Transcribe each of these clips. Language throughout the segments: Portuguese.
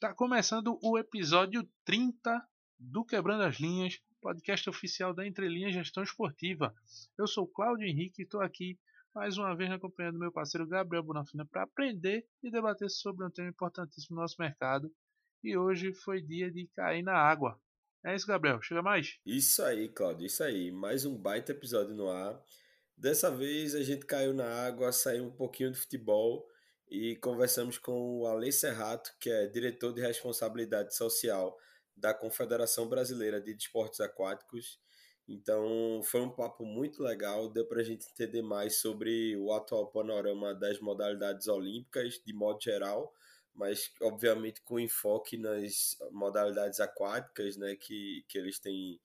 Tá começando o episódio 30 do Quebrando as Linhas, podcast oficial da Entrelinhas Gestão Esportiva. Eu sou Cláudio Henrique e estou aqui mais uma vez acompanhando meu parceiro Gabriel Bonafina para aprender e debater sobre um tema importantíssimo no nosso mercado. E hoje foi dia de cair na água. É isso, Gabriel. Chega mais. Isso aí, Cláudio. Isso aí. Mais um baita episódio no ar. Dessa vez a gente caiu na água, saiu um pouquinho do futebol e conversamos com o Ale Serrato, que é diretor de responsabilidade social da Confederação Brasileira de Desportos Aquáticos. Então foi um papo muito legal, deu para a gente entender mais sobre o atual panorama das modalidades olímpicas de modo geral, mas obviamente com enfoque nas modalidades aquáticas, né, que, que eles têm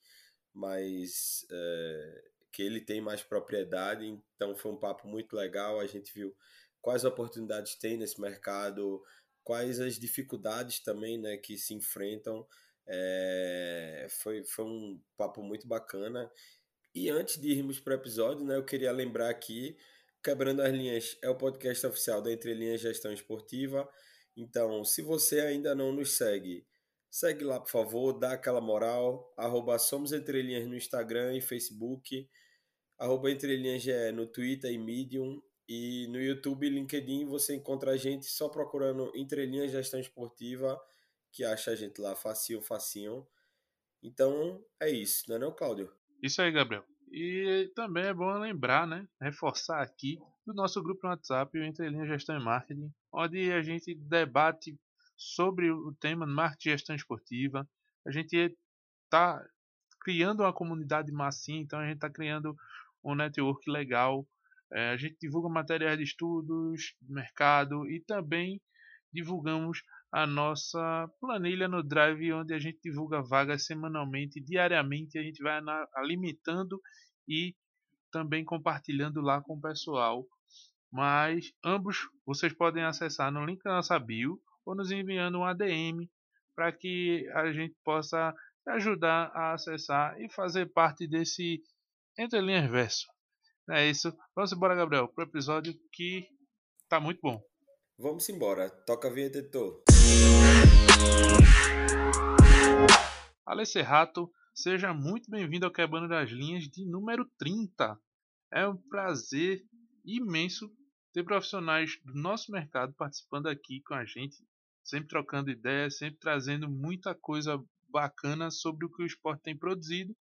mais é, que ele tem mais propriedade. Então foi um papo muito legal. A gente viu quais oportunidades tem nesse mercado, quais as dificuldades também, né, que se enfrentam. É, foi, foi um papo muito bacana. E antes de irmos para o episódio, né, eu queria lembrar aqui, Quebrando as Linhas é o podcast oficial da Entre Linhas Gestão Esportiva. Então, se você ainda não nos segue, segue lá, por favor, dá aquela moral. Arroba Somos Entre Linhas no Instagram e Facebook. Arroba Entre Linhas GE no Twitter e Medium. E no YouTube e LinkedIn você encontra a gente só procurando Entre Linhas Gestão Esportiva que acha a gente lá facinho, facinho. Então é isso, não é não, Cláudio? Isso aí, Gabriel. E também é bom lembrar, né, reforçar aqui do nosso grupo no WhatsApp, o Entre Linhas Gestão e Marketing, onde a gente debate sobre o tema marketing e gestão esportiva. A gente está criando uma comunidade massinha, então a gente está criando um network legal. É, a gente divulga materiais de estudos, mercado e também divulgamos a nossa planilha no Drive, onde a gente divulga vagas semanalmente, diariamente, a gente vai limitando e também compartilhando lá com o pessoal. Mas ambos vocês podem acessar no link da nossa bio ou nos enviando um ADM para que a gente possa ajudar a acessar e fazer parte desse Entre Linhas Verso. É isso. Vamos embora, Gabriel, para o episódio que tá muito bom. Vamos embora. Toca a vinheta, editor. Ale Serrato, seja muito bem-vindo ao Quebrando das Linhas de número 30. É um prazer imenso ter profissionais do nosso mercado participando aqui com a gente, sempre trocando ideias, sempre trazendo muita coisa bacana sobre o que o esporte tem produzido.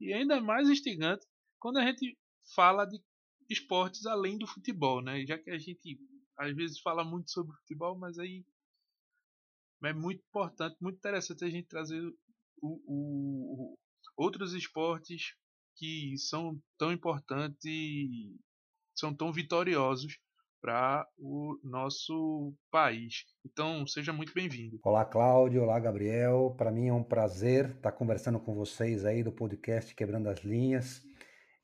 E ainda mais instigante quando a gente fala de esportes além do futebol, né? Já que a gente às vezes fala muito sobre futebol, mas aí é muito importante, muito interessante a gente trazer o, o, outros esportes que são tão importantes são tão vitoriosos para o nosso país. Então, seja muito bem-vindo. Olá, Cláudio. Olá, Gabriel. Para mim é um prazer estar conversando com vocês aí do podcast Quebrando as Linhas.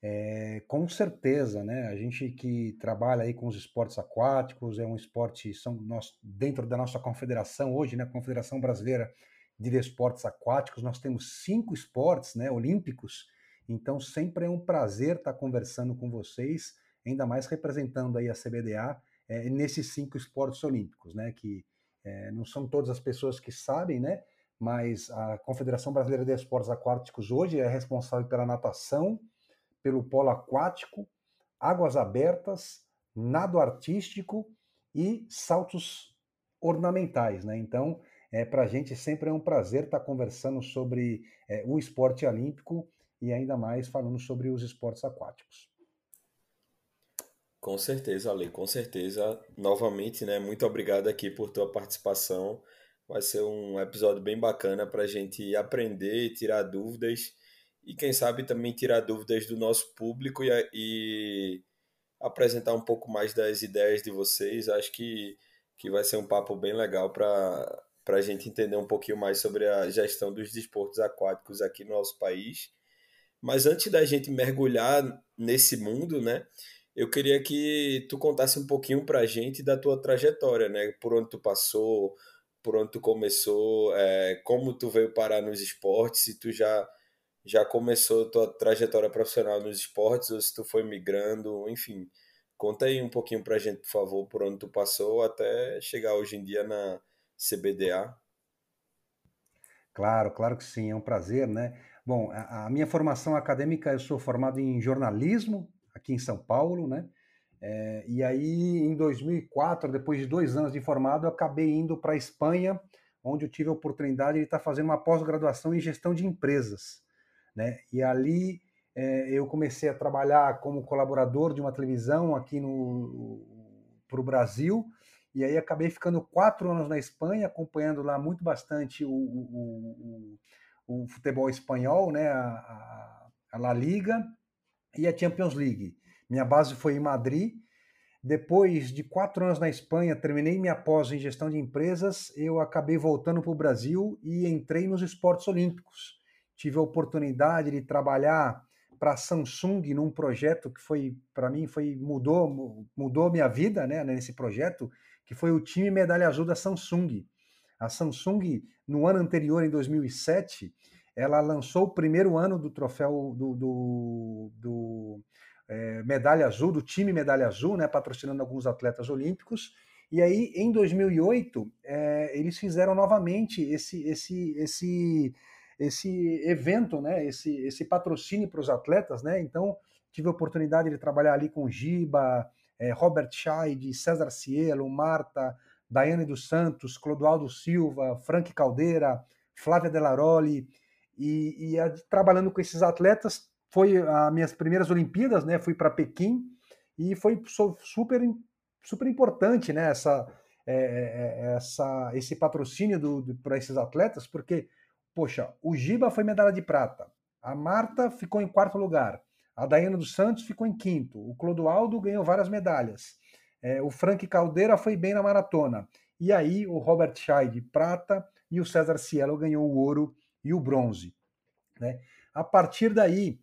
É, com certeza, né? A gente que trabalha aí com os esportes aquáticos, é um esporte, são nós, dentro da nossa confederação hoje, né? Confederação Brasileira de Esportes Aquáticos, nós temos cinco esportes né, olímpicos, então sempre é um prazer estar conversando com vocês, ainda mais representando aí a CBDA é, nesses cinco esportes olímpicos, né? Que é, não são todas as pessoas que sabem, né? Mas a Confederação Brasileira de Esportes Aquáticos hoje é responsável pela natação, pelo polo aquático, águas abertas, nado artístico e saltos ornamentais, né? Então, é, para a gente sempre é um prazer estar tá conversando sobre é, o esporte olímpico e ainda mais falando sobre os esportes aquáticos. Com certeza, Ale, com certeza. Novamente, né? Muito obrigado aqui por tua participação. Vai ser um episódio bem bacana para a gente aprender tirar dúvidas e quem sabe também tirar dúvidas do nosso público e, e apresentar um pouco mais das ideias de vocês. Acho que, que vai ser um papo bem legal para a gente entender um pouquinho mais sobre a gestão dos desportos aquáticos aqui no nosso país. Mas antes da gente mergulhar nesse mundo, né, eu queria que tu contasse um pouquinho para a gente da tua trajetória, né, por onde tu passou, por onde tu começou, é, como tu veio parar nos esportes, se tu já já começou tua trajetória profissional nos esportes ou se tu foi migrando, enfim. Conta aí um pouquinho pra gente, por favor, por onde tu passou até chegar hoje em dia na CBDA. Claro, claro que sim, é um prazer, né? Bom, a, a minha formação acadêmica, eu sou formado em jornalismo aqui em São Paulo, né? É, e aí, em 2004, depois de dois anos de formado, eu acabei indo para a Espanha, onde eu tive a oportunidade de estar fazendo uma pós-graduação em gestão de empresas. Né? E ali é, eu comecei a trabalhar como colaborador de uma televisão aqui para o Brasil, e aí acabei ficando quatro anos na Espanha, acompanhando lá muito bastante o, o, o, o futebol espanhol, né? a, a, a La Liga e a Champions League. Minha base foi em Madrid. Depois de quatro anos na Espanha, terminei minha pós em gestão de empresas, eu acabei voltando para o Brasil e entrei nos esportes olímpicos. Tive a oportunidade de trabalhar para a Samsung num projeto que foi, para mim, foi mudou mudou minha vida, né, nesse projeto, que foi o time medalha azul da Samsung. A Samsung, no ano anterior, em 2007, ela lançou o primeiro ano do troféu do, do, do é, medalha azul, do time medalha azul, né, patrocinando alguns atletas olímpicos. E aí, em 2008, é, eles fizeram novamente esse, esse, esse, esse evento, né, esse, esse patrocínio para os atletas. Né? Então, tive a oportunidade de trabalhar ali com Giba, é, Robert Scheid, César Cielo, Marta, Daiane dos Santos, Clodoaldo Silva, Frank Caldeira, Flávia Delaroli, e, e a, trabalhando com esses atletas, foi as minhas primeiras Olimpíadas, né? Fui para Pequim e foi super super importante, né? Essa, é, é, é essa esse patrocínio para esses atletas, porque poxa, o Giba foi medalha de prata, a Marta ficou em quarto lugar, a Daiana dos Santos ficou em quinto, o Clodoaldo ganhou várias medalhas, é, o Frank Caldeira foi bem na maratona, e aí o Robert Scheid prata e o César Cielo ganhou o ouro e o bronze. Né? A partir daí,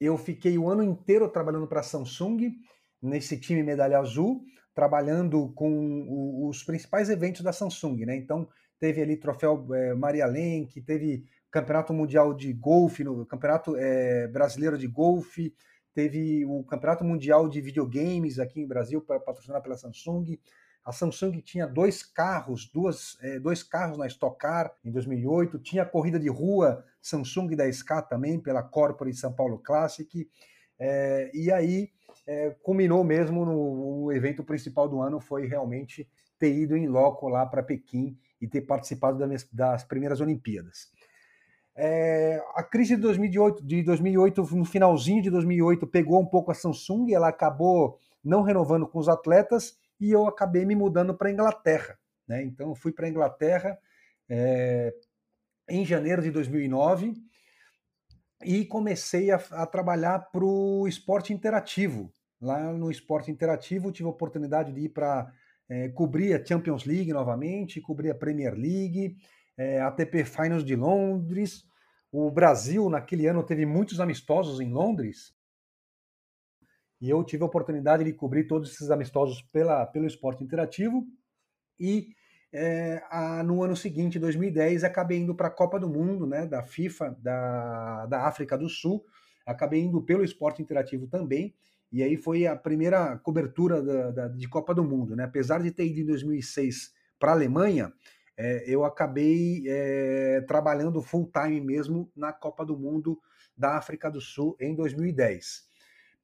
eu fiquei o ano inteiro trabalhando para a Samsung, nesse time medalha azul, trabalhando com os principais eventos da Samsung, né? Então, teve ali troféu é, Maria Lenk, teve campeonato mundial de golfe, no campeonato é, brasileiro de golfe, teve o campeonato mundial de videogames aqui em Brasil, patrocinado pela Samsung. A Samsung tinha dois carros, duas, é, dois carros na Stock Car em 2008. Tinha a corrida de rua Samsung 10K também, pela Corporate São Paulo Classic. É, e aí é, culminou mesmo no, no, evento principal do ano, foi realmente ter ido em loco lá para Pequim e ter participado das, das primeiras Olimpíadas. É, a crise de 2008, de 2008, no finalzinho de 2008, pegou um pouco a Samsung, ela acabou não renovando com os atletas e eu acabei me mudando para a Inglaterra. Né? Então, eu fui para a Inglaterra é, em janeiro de 2009 e comecei a, a trabalhar para o esporte interativo. Lá no esporte interativo, tive a oportunidade de ir para é, cobrir a Champions League novamente, cobrir a Premier League, é, a ATP Finals de Londres. O Brasil, naquele ano, teve muitos amistosos em Londres, e eu tive a oportunidade de cobrir todos esses amistosos pela, pelo esporte interativo. E é, a, no ano seguinte, 2010, acabei indo para a Copa do Mundo, né, da FIFA, da, da África do Sul. Acabei indo pelo esporte interativo também. E aí foi a primeira cobertura da, da, de Copa do Mundo. Né? Apesar de ter ido em 2006 para a Alemanha, é, eu acabei é, trabalhando full time mesmo na Copa do Mundo da África do Sul em 2010.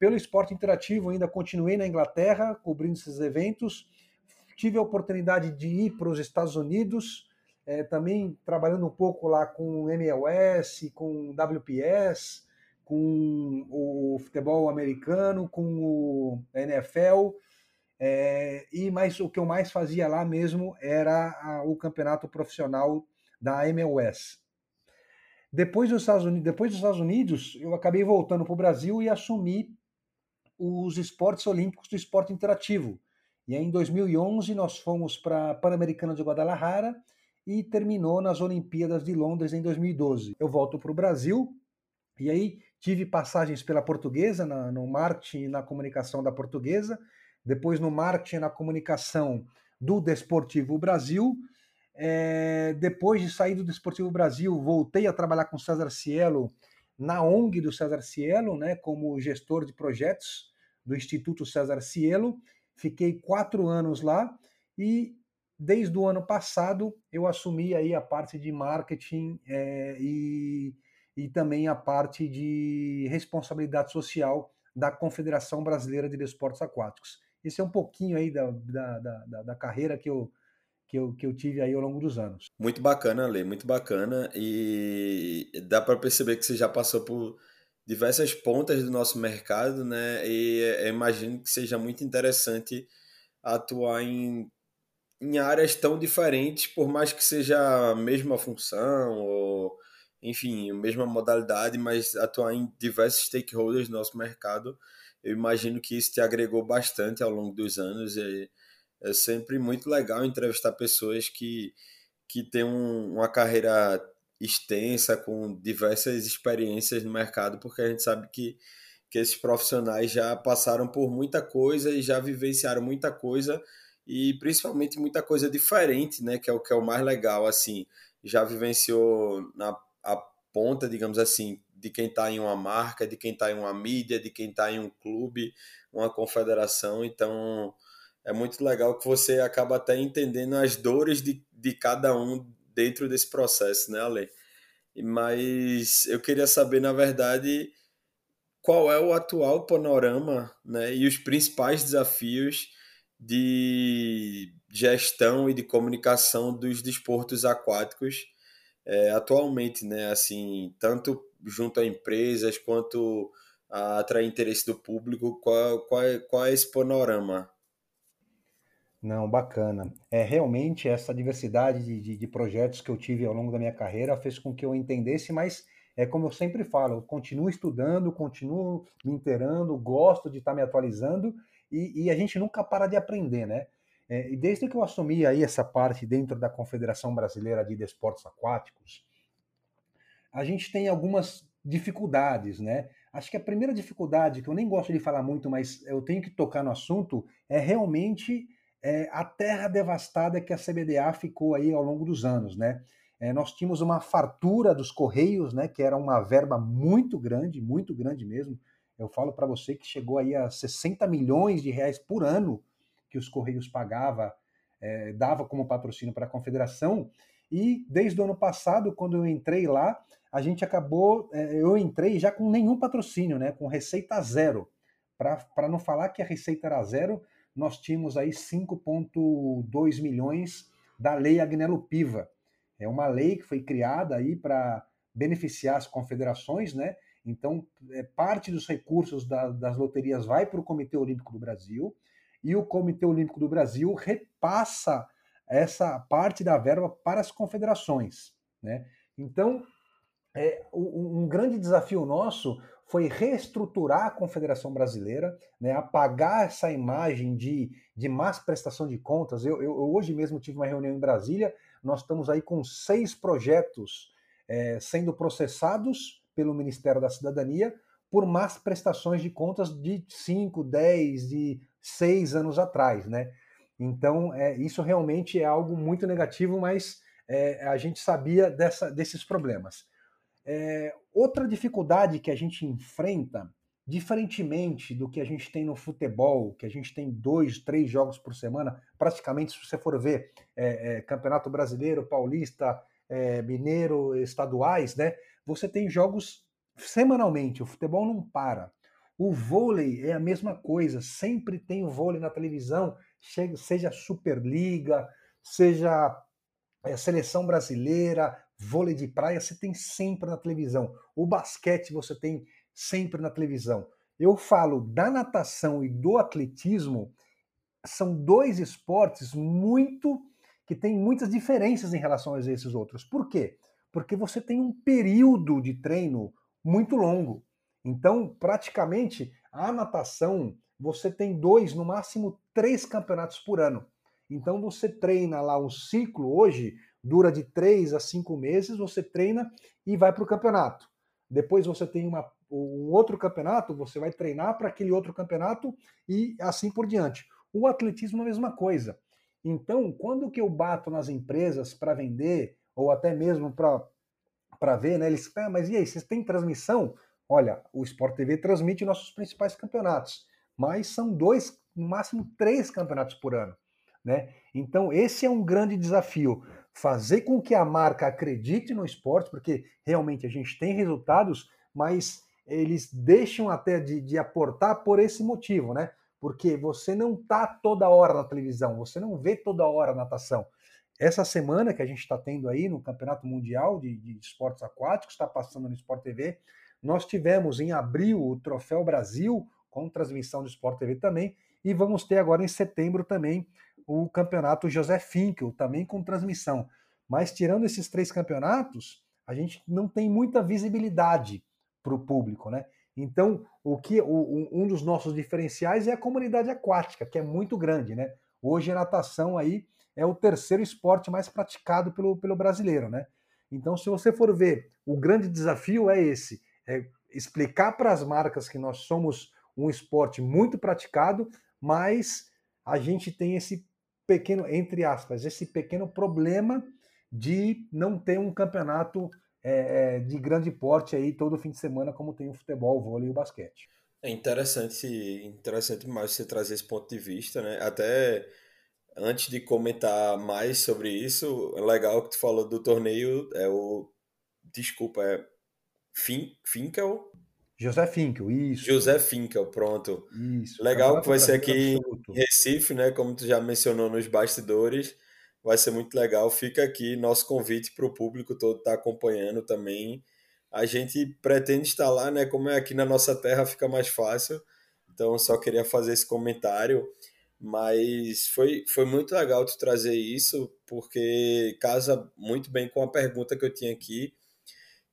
Pelo esporte interativo, ainda continuei na Inglaterra, cobrindo esses eventos. Tive a oportunidade de ir para os Estados Unidos, é, também trabalhando um pouco lá com MLS, com WPS, com o futebol americano, com o NFL. É, e mais o que eu mais fazia lá mesmo era a, o campeonato profissional da MLS. Depois dos, Estados Unidos, depois dos Estados Unidos, eu acabei voltando para o Brasil e assumi os esportes olímpicos do esporte interativo. E aí, em 2011, nós fomos para a Pan-Americana de Guadalajara e terminou nas Olimpíadas de Londres em 2012. Eu volto para o Brasil e aí tive passagens pela portuguesa, na, no marketing e na comunicação da portuguesa, depois no marketing e na comunicação do Desportivo Brasil. É, depois de sair do Desportivo Brasil, voltei a trabalhar com César Cielo na ONG do César Cielo, né, como gestor de projetos do Instituto César Cielo. Fiquei quatro anos lá e desde o ano passado eu assumi aí a parte de marketing é, e, e também a parte de responsabilidade social da Confederação Brasileira de Desportos Aquáticos. Esse é um pouquinho aí da, da, da, da carreira que eu, que eu, que eu tive aí ao longo dos anos. Muito bacana, Lê, muito bacana. E dá para perceber que você já passou por diversas pontas do nosso mercado, né? E imagino que seja muito interessante atuar em, em áreas tão diferentes, por mais que seja a mesma função ou enfim, a mesma modalidade, mas atuar em diversos stakeholders do nosso mercado, eu imagino que isso te agregou bastante ao longo dos anos. E é sempre muito legal entrevistar pessoas que, que têm um, uma carreira extensa, com diversas experiências no mercado, porque a gente sabe que, que esses profissionais já passaram por muita coisa e já vivenciaram muita coisa e principalmente muita coisa diferente, né, que é o que é o mais legal, assim, já vivenciou na a ponta, digamos assim, de quem está em uma marca, de quem está em uma mídia, de quem está em um clube, uma confederação. Então, é muito legal que você acaba até entendendo as dores de, de cada um dentro desse processo, né, Ale? Mas eu queria saber, na verdade, qual é o atual panorama né, e os principais desafios de gestão e de comunicação dos desportos aquáticos é, atualmente, né? Assim, tanto junto a empresas quanto a atrair interesse do público, qual, qual, é, qual é esse panorama? Não, bacana. É realmente essa diversidade de, de, de, projetos que eu tive ao longo da minha carreira fez com que eu entendesse, mas é como eu sempre falo, eu continuo estudando, continuo me inteirando, gosto de estar me atualizando e, e a gente nunca para de aprender, né? É, e desde que eu assumi aí essa parte dentro da Confederação Brasileira de Desportos Aquáticos, a gente tem algumas dificuldades, né? Acho que a primeira dificuldade, que eu nem gosto de falar muito, mas eu tenho que tocar no assunto, é realmente é, a terra devastada que a CBDA ficou aí ao longo dos anos, né? É, nós tínhamos uma fartura dos Correios, né? Que era uma verba muito grande, muito grande mesmo. Eu falo para você que chegou aí a 60 milhões de reais por ano que os Correios pagava, é, dava como patrocínio para a confederação. E desde o ano passado, quando eu entrei lá, a gente acabou, é, eu entrei já com nenhum patrocínio, né, com receita zero. Para não falar que a receita era zero, nós tínhamos aí 5,2 milhões da Lei Agnello Piva. É uma lei que foi criada aí para beneficiar as confederações, né? Então, é, parte dos recursos da, das loterias vai para o Comitê Olímpico do Brasil e o Comitê Olímpico do Brasil repassa essa parte da verba para as confederações. Né? Então, é, um, um grande desafio nosso foi reestruturar a Confederação Brasileira, né, apagar essa imagem de, de más prestação de contas. Eu, eu, hoje mesmo tive uma reunião em Brasília, nós estamos aí com seis projetos é, sendo processados pelo Ministério da Cidadania por más prestações de contas de 5, 10, de seis anos atrás, né? Então, é, isso realmente é algo muito negativo, mas é, a gente sabia dessa, desses problemas. É, outra dificuldade que a gente enfrenta, diferentemente do que a gente tem no futebol, que a gente tem dois, três jogos por semana, praticamente, se você for ver é, é, Campeonato Brasileiro, Paulista, é, Mineiro, estaduais, né? Você tem jogos semanalmente, o futebol não para. O vôlei é a mesma coisa, sempre tem o vôlei na televisão, seja Superliga, seja é, seleção brasileira, vôlei de praia, você tem sempre na televisão. O basquete você tem sempre na televisão. Eu falo da natação e do atletismo, são dois esportes muito que têm muitas diferenças em relação a esses outros. Por quê? Porque você tem um período de treino muito longo. Então, praticamente, a natação, você tem dois, no máximo três campeonatos por ano. Então, você treina lá um ciclo, hoje, dura de três a cinco meses, você treina e vai para o campeonato. Depois você tem uma, um outro campeonato, você vai treinar para aquele outro campeonato e assim por diante. O atletismo é a mesma coisa. Então, quando que eu bato nas empresas para vender, ou até mesmo para ver, né? Eles, ah, mas e aí, vocês têm transmissão? Olha, o Sport TV transmite nossos principais campeonatos, mas são dois, no máximo três campeonatos por ano, né? Então esse é um grande desafio, fazer com que a marca acredite no esporte, porque realmente a gente tem resultados, mas eles deixam até de, de aportar por esse motivo, né? Porque você não tá toda hora na televisão, você não vê toda hora natação. Essa semana que a gente está tendo aí no Campeonato Mundial de, de Esportes Aquáticos, está passando no Sport TV, nós tivemos em abril o Troféu Brasil, com transmissão do Sport TV também, e vamos ter agora em setembro também o Campeonato José Finkel, também com transmissão. Mas tirando esses três campeonatos, a gente não tem muita visibilidade para o público, né? Então, o que o, um dos nossos diferenciais é a comunidade aquática, que é muito grande, né? Hoje a natação aí é o terceiro esporte mais praticado pelo, pelo brasileiro, né? Então, se você for ver, o grande desafio é esse: é explicar para as marcas que nós somos um esporte muito praticado, mas a gente tem esse pequeno, entre aspas, esse pequeno problema de não ter um campeonato é, de grande porte aí todo fim de semana, como tem o futebol, o vôlei e o basquete. É interessante, interessante mais você trazer esse ponto de vista, né? Até antes de comentar mais sobre isso, é legal que tu falou do torneio, é o desculpa, é Fin, Finkel? José Finkel, isso. José Finkel, pronto. Isso. Legal que vai ser aqui absoluto. em Recife, né? Como tu já mencionou nos bastidores vai ser muito legal. Fica aqui nosso convite para o público todo estar tá acompanhando também. A gente pretende estar lá, né? Como é aqui na nossa terra, fica mais fácil. Então, só queria fazer esse comentário. Mas foi, foi muito legal tu trazer isso, porque casa muito bem com a pergunta que eu tinha aqui,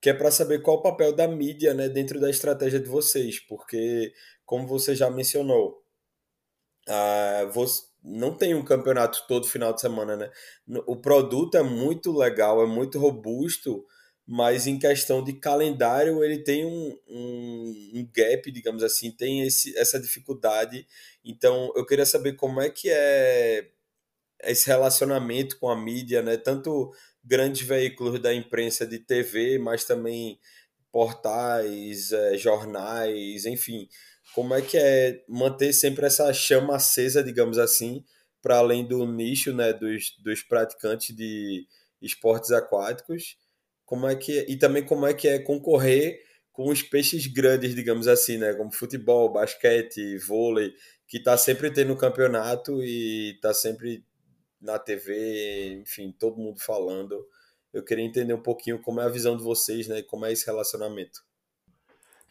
que é para saber qual o papel da mídia né, dentro da estratégia de vocês. Porque, como você já mencionou, uh, você, não tem um campeonato todo final de semana, né? O produto é muito legal, é muito robusto, mas em questão de calendário ele tem um, um, um, gap, digamos assim, tem esse, essa dificuldade. Então eu queria saber como é que é esse relacionamento com a mídia, né? Tanto grandes veículos da imprensa de TV, mas também portais, é, jornais, enfim. Como é que é manter sempre essa chama acesa, digamos assim, para além do nicho né, dos, dos praticantes de esportes aquáticos, como é que e também como é que é concorrer com os peixes grandes, digamos assim, né, como futebol, basquete, vôlei, que está sempre tendo campeonato e está sempre na TV, enfim, todo mundo falando. Eu queria entender um pouquinho como é a visão de vocês, né, como é esse relacionamento.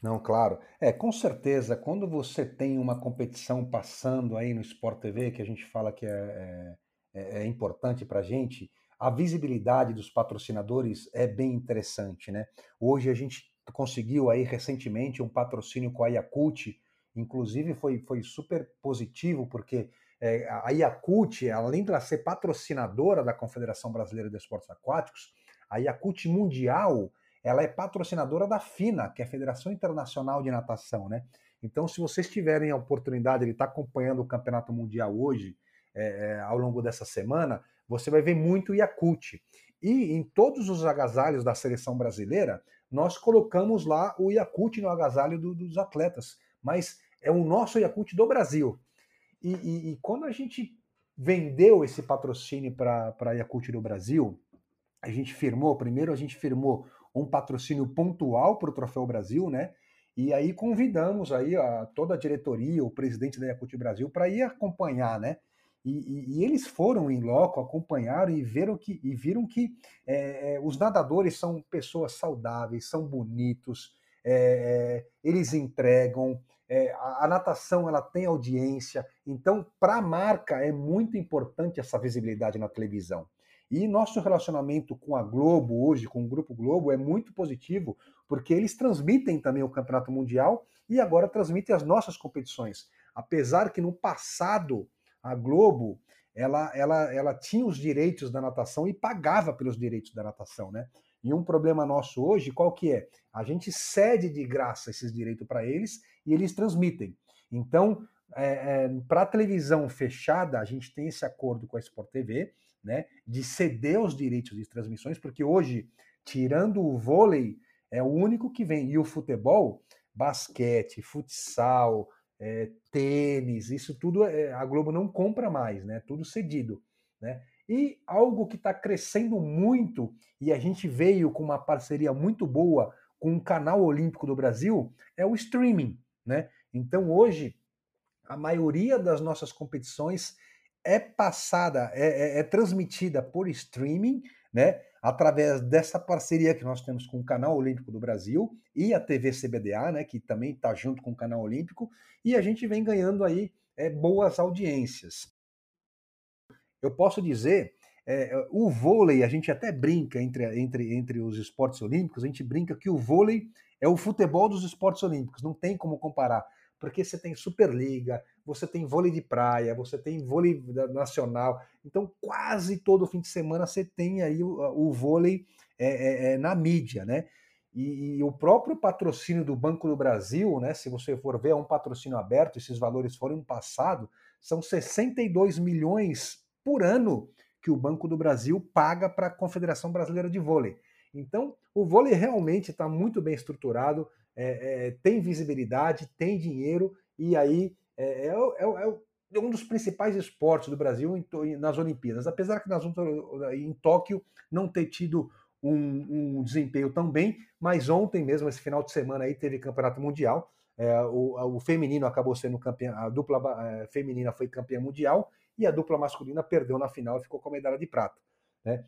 Não, claro. É, com certeza, quando você tem uma competição passando aí no Sport TV, que a gente fala que é, é, é importante para a gente, a visibilidade dos patrocinadores é bem interessante, né? Hoje a gente conseguiu aí recentemente um patrocínio com a Yakult, inclusive foi, foi super positivo, porque é, a Yakult, além de ela ser patrocinadora da Confederação Brasileira de Esportes Aquáticos, a Yakult Mundial ela é patrocinadora da FINA, que é a Federação Internacional de Natação, né? Então, se vocês tiverem a oportunidade de estar acompanhando o Campeonato Mundial hoje, é, é, ao longo dessa semana, você vai ver muito Yakult. E em todos os agasalhos da seleção brasileira, nós colocamos lá o Yakult no agasalho do, dos atletas, mas é o nosso Yakult do Brasil. E, e, e quando a gente vendeu esse patrocínio para a Yakult do Brasil, a gente firmou, primeiro a gente firmou um patrocínio pontual para o Troféu Brasil, né? E aí convidamos aí a, toda a diretoria, o presidente da Yakult Brasil, para ir acompanhar, né? E, e, e, eles foram em loco, acompanharam e viram que, e viram que é, é os nadadores são pessoas saudáveis, são bonitos, é, é eles entregam, é, a, a, natação ela tem audiência, então para a marca é muito importante essa visibilidade na televisão. E nosso relacionamento com a Globo hoje, com o Grupo Globo, é muito positivo, porque eles transmitem também o Campeonato Mundial e agora transmitem as nossas competições. Apesar que no passado a Globo ela, ela, ela tinha os direitos da natação e pagava pelos direitos da natação, né? E um problema nosso hoje, qual que é? A gente cede de graça esses direitos para eles e eles transmitem. Então, é, é, para a televisão fechada, a gente tem esse acordo com a Sport TV, né, de ceder os direitos de transmissões, porque hoje tirando o vôlei, é o único que vem. E o futebol, basquete, futsal, é, tênis, isso tudo é, a Globo não compra mais, né? Tudo cedido, né? E algo que está crescendo muito, e a gente veio com uma parceria muito boa com o Canal Olímpico do Brasil, é o streaming, né? Então hoje a maioria das nossas competições é passada, é, é, é transmitida por streaming, né? Através dessa parceria que nós temos com o Canal Olímpico do Brasil e a TV CBDA, né? Que também está junto com o Canal Olímpico, e a gente vem ganhando aí é, boas audiências. Eu posso dizer é, o vôlei, a gente até brinca entre, entre, entre os esportes olímpicos, a gente brinca que o vôlei é o futebol dos esportes olímpicos, não tem como comparar porque você tem Superliga, você tem vôlei de praia, você tem vôlei nacional. Então, quase todo fim de semana você tem aí o, o vôlei é, é, é, na mídia, né? E, e, o próprio patrocínio do Banco do Brasil, né? Se você for ver, é um patrocínio aberto, esses valores foram passados, são 62 milhões por ano que o Banco do Brasil paga para a Confederação Brasileira de Vôlei. Então, o vôlei realmente está muito bem estruturado, é, é, tem visibilidade, tem dinheiro, e aí é, é, é, é um dos principais esportes do Brasil em, nas Olimpíadas. Apesar que nas, em Tóquio não ter tido um, um, desempenho tão bem, mas ontem mesmo, esse final de semana aí, teve campeonato mundial. É, o, o, feminino acabou sendo campeão, a dupla é, feminina foi campeã mundial e a dupla masculina perdeu na final e ficou com a medalha de prata. Né?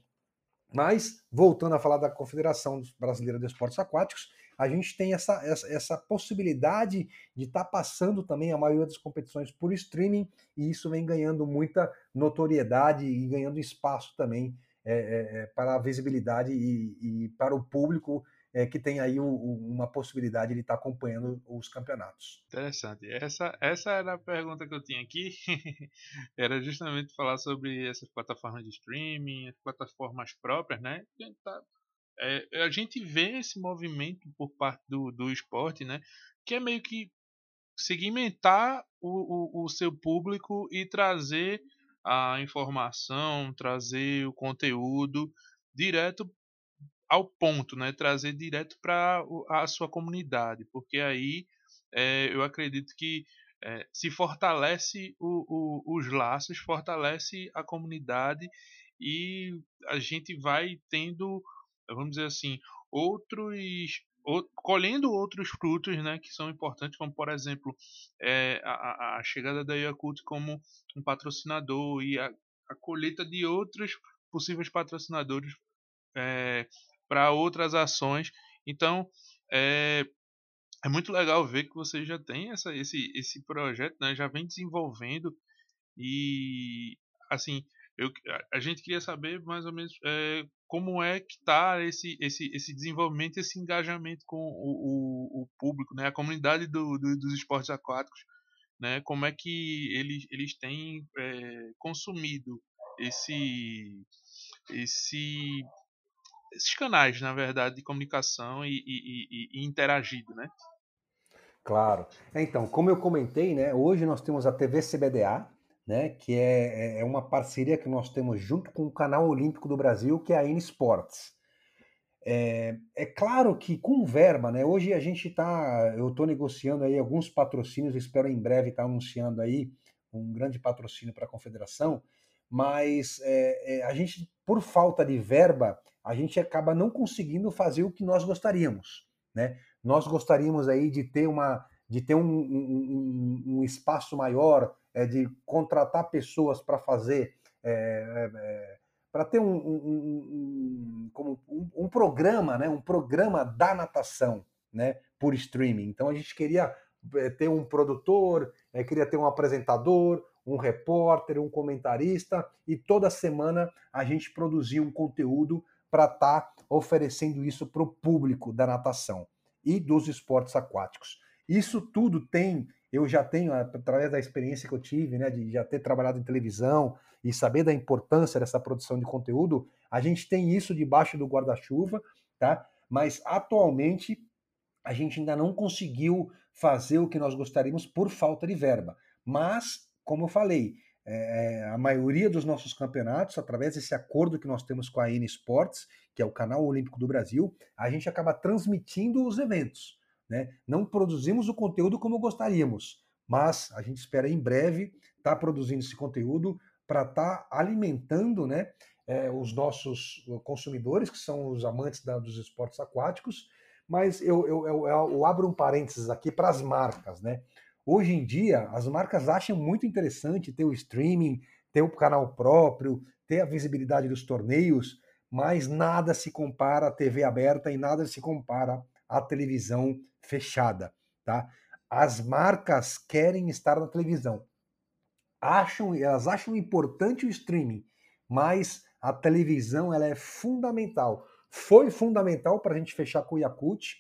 Mas, voltando a falar da Confederação Brasileira de Esportes Aquáticos, a gente tem essa, essa, essa possibilidade de estar tá passando também a maioria das competições por streaming, e isso vem ganhando muita notoriedade e ganhando espaço também é, é, para a visibilidade e, e para o público é, que tem aí o, uma possibilidade de estar tá acompanhando os campeonatos. Interessante. Essa, essa era a pergunta que eu tinha aqui. era justamente falar sobre essas plataformas de streaming, as plataformas próprias, né? Tá é, a gente vê esse movimento por parte do, do esporte, né? Que é meio que segmentar o, o, o seu público e trazer a informação, trazer o conteúdo direto ao ponto, né? Trazer direto para a sua comunidade, porque aí é, eu acredito que é, se fortalece o, o, os laços, fortalece a comunidade e a gente vai tendo vamos dizer assim, outros colhendo outros frutos né, que são importantes, como por exemplo é, a, a, chegada da Yakult como um patrocinador e a, a colheita de outros possíveis patrocinadores é, para outras ações. Então é, é muito legal ver que você já tem essa, esse, esse projeto, né, já vem desenvolvendo e assim eu, a gente queria saber mais ou menos como é que está esse, esse, esse desenvolvimento, esse engajamento com o, o, o público, né, a comunidade do, do, dos esportes aquáticos, né, como é que eles, eles têm é, consumido esse, esse, esses canais, na verdade, de comunicação e, e, e, e interagido, né? Claro. Então, como eu comentei, né, hoje nós temos a TV CBDA, né, que é, é, é uma parceria que nós temos junto com o Canal Olímpico do Brasil, que é a N Sports. É, é claro que com verba, né? Hoje a gente está, eu estou negociando aí alguns patrocínios, espero em breve estar tá anunciando aí um grande patrocínio para a confederação, mas é, é, a gente, por falta de verba, a gente acaba não conseguindo fazer o que nós gostaríamos, né? Nós gostaríamos aí de ter uma, de ter um, um, um, um espaço maior é, de contratar pessoas para fazer, é, é, é para ter um, um, como um, programa, né, um programa da natação, né, por streaming. Então a gente queria é, ter um produtor, queria ter um apresentador, um repórter, um comentarista e toda semana a gente produzia um conteúdo para estar tá oferecendo isso para o público da natação e dos esportes aquáticos. Isso tudo tem eu já tenho, através da experiência que eu tive, né, de já ter trabalhado em televisão e saber da importância dessa produção de conteúdo, a gente tem isso debaixo do guarda-chuva, tá? Mas atualmente a gente ainda não conseguiu fazer o que nós gostaríamos por falta de verba. Mas, como eu falei, é, a maioria dos nossos campeonatos, através desse acordo que nós temos com a N Sports, que é o canal olímpico do Brasil, a gente acaba transmitindo os eventos. Né? Não produzimos o conteúdo como gostaríamos, mas a gente espera em breve estar tá produzindo esse conteúdo para estar tá alimentando né, é, os nossos consumidores, que são os amantes da, dos esportes aquáticos. Mas eu, eu, eu, eu abro um parênteses aqui para as marcas. Né? Hoje em dia, as marcas acham muito interessante ter o streaming, ter o canal próprio, ter a visibilidade dos torneios, mas nada se compara à TV aberta e nada se compara à televisão fechada, tá? As marcas querem estar na televisão. Acham, elas acham importante o streaming, mas a televisão ela é fundamental. Foi fundamental para a gente fechar com o Yakut,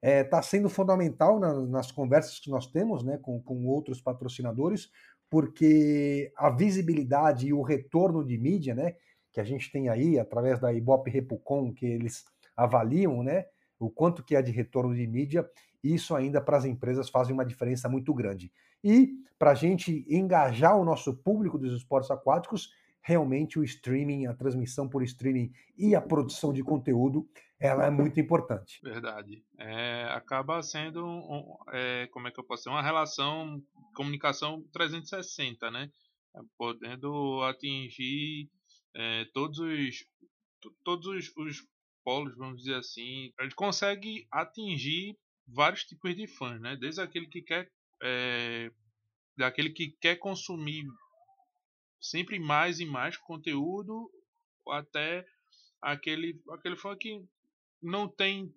está é, tá sendo fundamental na, nas conversas que nós temos né, com, com outros patrocinadores, porque a visibilidade e o retorno de mídia, né, que a gente tem aí através da Ibope Repucom, que eles avaliam, né, o quanto que é de retorno de mídia, isso ainda para as empresas faz uma diferença muito grande. E para a gente engajar o nosso público dos esportes aquáticos, realmente o streaming, a transmissão por streaming e a produção de conteúdo ela é muito importante. Verdade. É, acaba sendo, um, é, como é que eu posso dizer, uma relação, comunicação 360, né? É, podendo atingir é, todos os todos os, os, polos, vamos dizer assim. A gente consegue atingir vários tipos de fãs, né? Desde aquele que quer é, daquele que quer consumir sempre mais e mais conteúdo até aquele aquele fã que não tem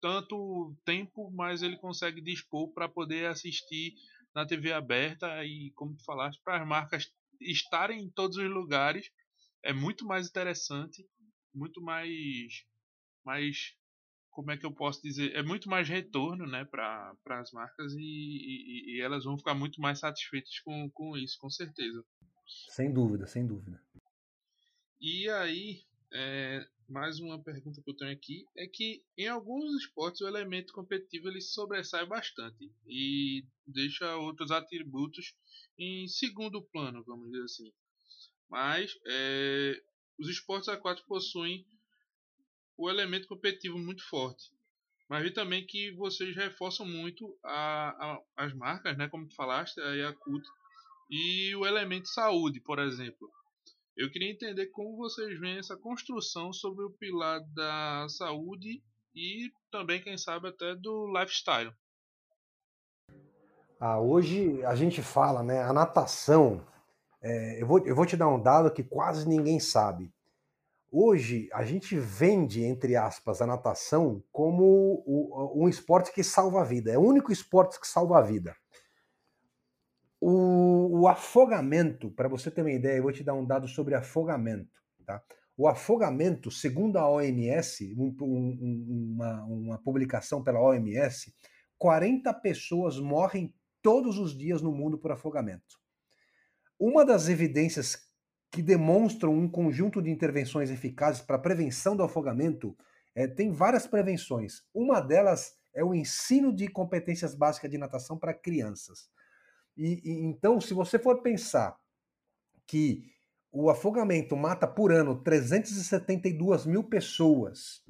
tanto tempo, mas ele consegue dispor para poder assistir na TV aberta e, como tu falaste, para as marcas estarem em todos os lugares é muito mais interessante, muito mais, mais como é que eu posso dizer, é muito mais retorno, né, para as marcas e, e, e, elas vão ficar muito mais satisfeitas com, com isso, com certeza. Sem dúvida, sem dúvida. E aí, é, mais uma pergunta que eu tenho aqui é que em alguns esportes o elemento competitivo ele sobressai bastante e deixa outros atributos em segundo plano, vamos dizer assim. Mas é, os esportes aquáticos possuem o elemento competitivo muito forte. Mas vi também que vocês reforçam muito a, a, as marcas, né, como tu falaste, a Yakut, e o elemento saúde, por exemplo. Eu queria entender como vocês veem essa construção sobre o pilar da saúde e também, quem sabe, até do lifestyle. Ah, hoje a gente fala, né? A natação. É, eu, vou, eu vou te dar um dado que quase ninguém sabe. Hoje a gente vende, entre aspas, a natação como um esporte que salva a vida. É o único esporte que salva a vida. O, o afogamento, para você ter uma ideia, eu vou te dar um dado sobre afogamento. Tá? O afogamento, segundo a OMS, um, um, uma, uma publicação pela OMS, 40 pessoas morrem todos os dias no mundo por afogamento. Uma das evidências que demonstram um conjunto de intervenções eficazes para a prevenção do afogamento é, tem várias prevenções. Uma delas é o ensino de competências básicas de natação para crianças. E, e, então, se você for pensar que o afogamento mata por ano 372 mil pessoas,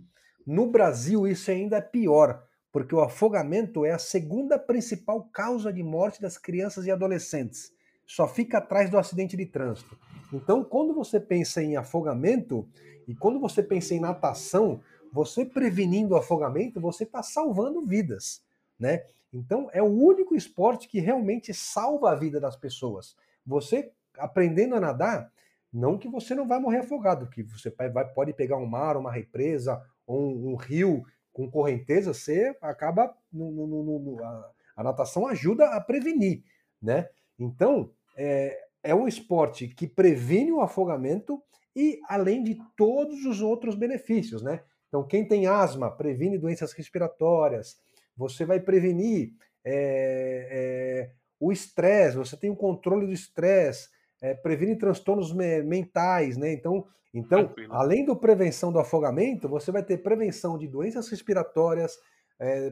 no Brasil isso ainda é pior, porque o afogamento é a segunda principal causa de morte das crianças e adolescentes. Só fica atrás do acidente de trânsito. Então, quando você pensa em afogamento e quando você pensa em natação, você prevenindo o afogamento, você está salvando vidas, né? Então, é o único esporte que realmente salva a vida das pessoas. Você aprendendo a nadar, não que você não vai morrer afogado, que você vai, pode pegar um mar, uma represa, ou um, um rio com correnteza, você acaba. No, no, no, a, a, natação ajuda a prevenir, né? Então, é, é um esporte que previne o afogamento e além de todos os outros benefícios, né? Então, quem tem asma previne doenças respiratórias, você vai prevenir é, é, o estresse, você tem o controle do estresse, é, previne transtornos me mentais, né? Então, então além da prevenção do afogamento, você vai ter prevenção de doenças respiratórias,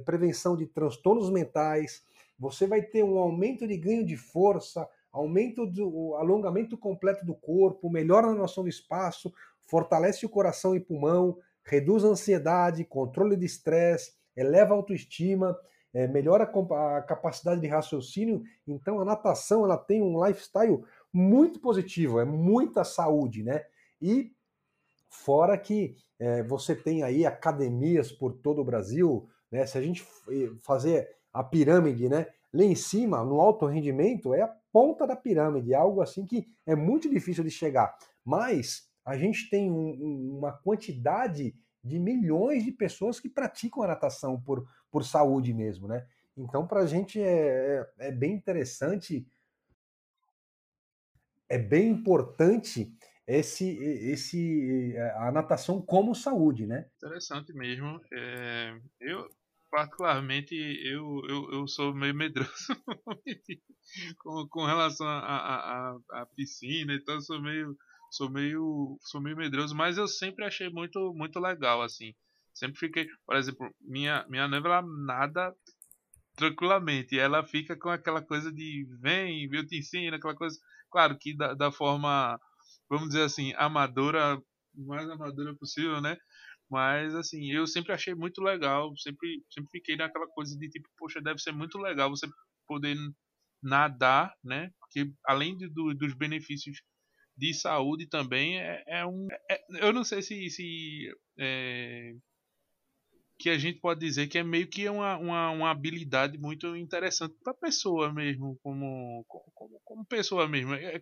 prevenção de transtornos mentais, você vai ter um aumento de ganho de força, aumenta o alongamento completo do corpo, melhora a noção do espaço, fortalece o coração e pulmão, reduz a ansiedade, controle de estresse, eleva a autoestima, é, melhora a capacidade de raciocínio. Então a natação ela tem um lifestyle muito positivo, é muita saúde, né? E fora que é, você tem aí academias por todo o Brasil, né? Se a gente fazer a pirâmide, né? Lá em cima, no alto rendimento, é a ponta da pirâmide, algo assim que é muito difícil de chegar. Mas a gente tem um, uma quantidade de milhões de pessoas que praticam a natação por, por saúde mesmo, né? Então, para a gente é, é, é, bem interessante, é bem importante esse, esse a natação como saúde, né? Interessante mesmo. É, eu particularmente eu, eu, eu sou meio medroso com, com relação à piscina, então eu sou meio sou meio sou meio medroso, mas eu sempre achei muito muito legal assim. Sempre fiquei, por exemplo, minha minha noiva ela nada tranquilamente, ela fica com aquela coisa de vem, eu te ensino, aquela coisa, claro que da, da forma, vamos dizer assim, amadora, mais amadora possível, né? Mas assim, eu sempre achei muito legal, sempre sempre fiquei naquela coisa de tipo, poxa, deve ser muito legal você poder nadar, né? Porque além de, do, dos benefícios de saúde também é, é um. É, eu não sei se. se é, que a gente pode dizer que é meio que uma, uma, uma habilidade muito interessante para pessoa mesmo, como, como, como pessoa mesmo. É, é,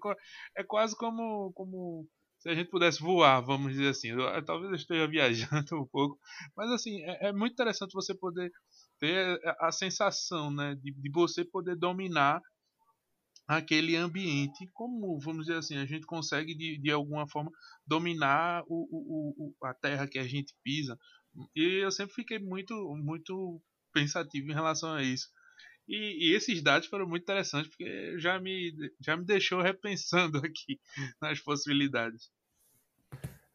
é quase como, como se a gente pudesse voar, vamos dizer assim. Eu, talvez eu esteja viajando um pouco, mas assim, é, é muito interessante você poder ter a sensação né, de, de você poder dominar aquele ambiente, como vamos dizer assim, a gente consegue de, de alguma forma dominar o, o, o, a terra que a gente pisa. E eu sempre fiquei muito, muito pensativo em relação a isso. E, e, esses dados foram muito interessantes porque já me, já me deixou repensando aqui nas possibilidades.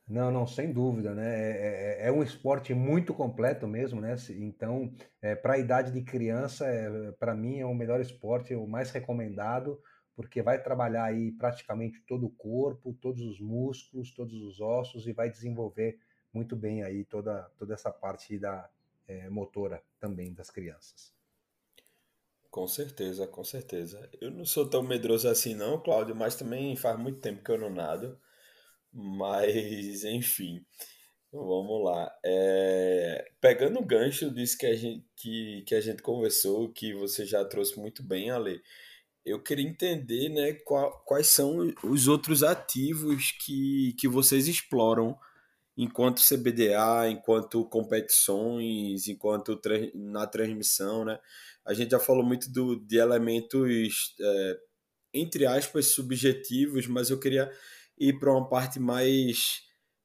Não, não, sem dúvida, né? É, é, é um esporte muito completo mesmo, né? Então, é, para a idade de criança, é, para mim é o melhor esporte, o mais recomendado, porque vai trabalhar aí praticamente todo o corpo, todos os músculos, todos os ossos e vai desenvolver muito bem aí toda, toda essa parte da é, motora também das crianças. Com certeza, com certeza. Eu não sou tão medroso assim não, Cláudio, mas também faz muito tempo que eu não nado. Mas, enfim, vamos lá. É, pegando o gancho disso que a, gente, que, que a gente conversou, que você já trouxe muito bem, Ale, eu queria entender né, qual, quais são os outros ativos que, que vocês exploram enquanto CBDA, enquanto competições, enquanto na transmissão. Né? A gente já falou muito do, de elementos, é, entre aspas, subjetivos, mas eu queria ir para uma parte mais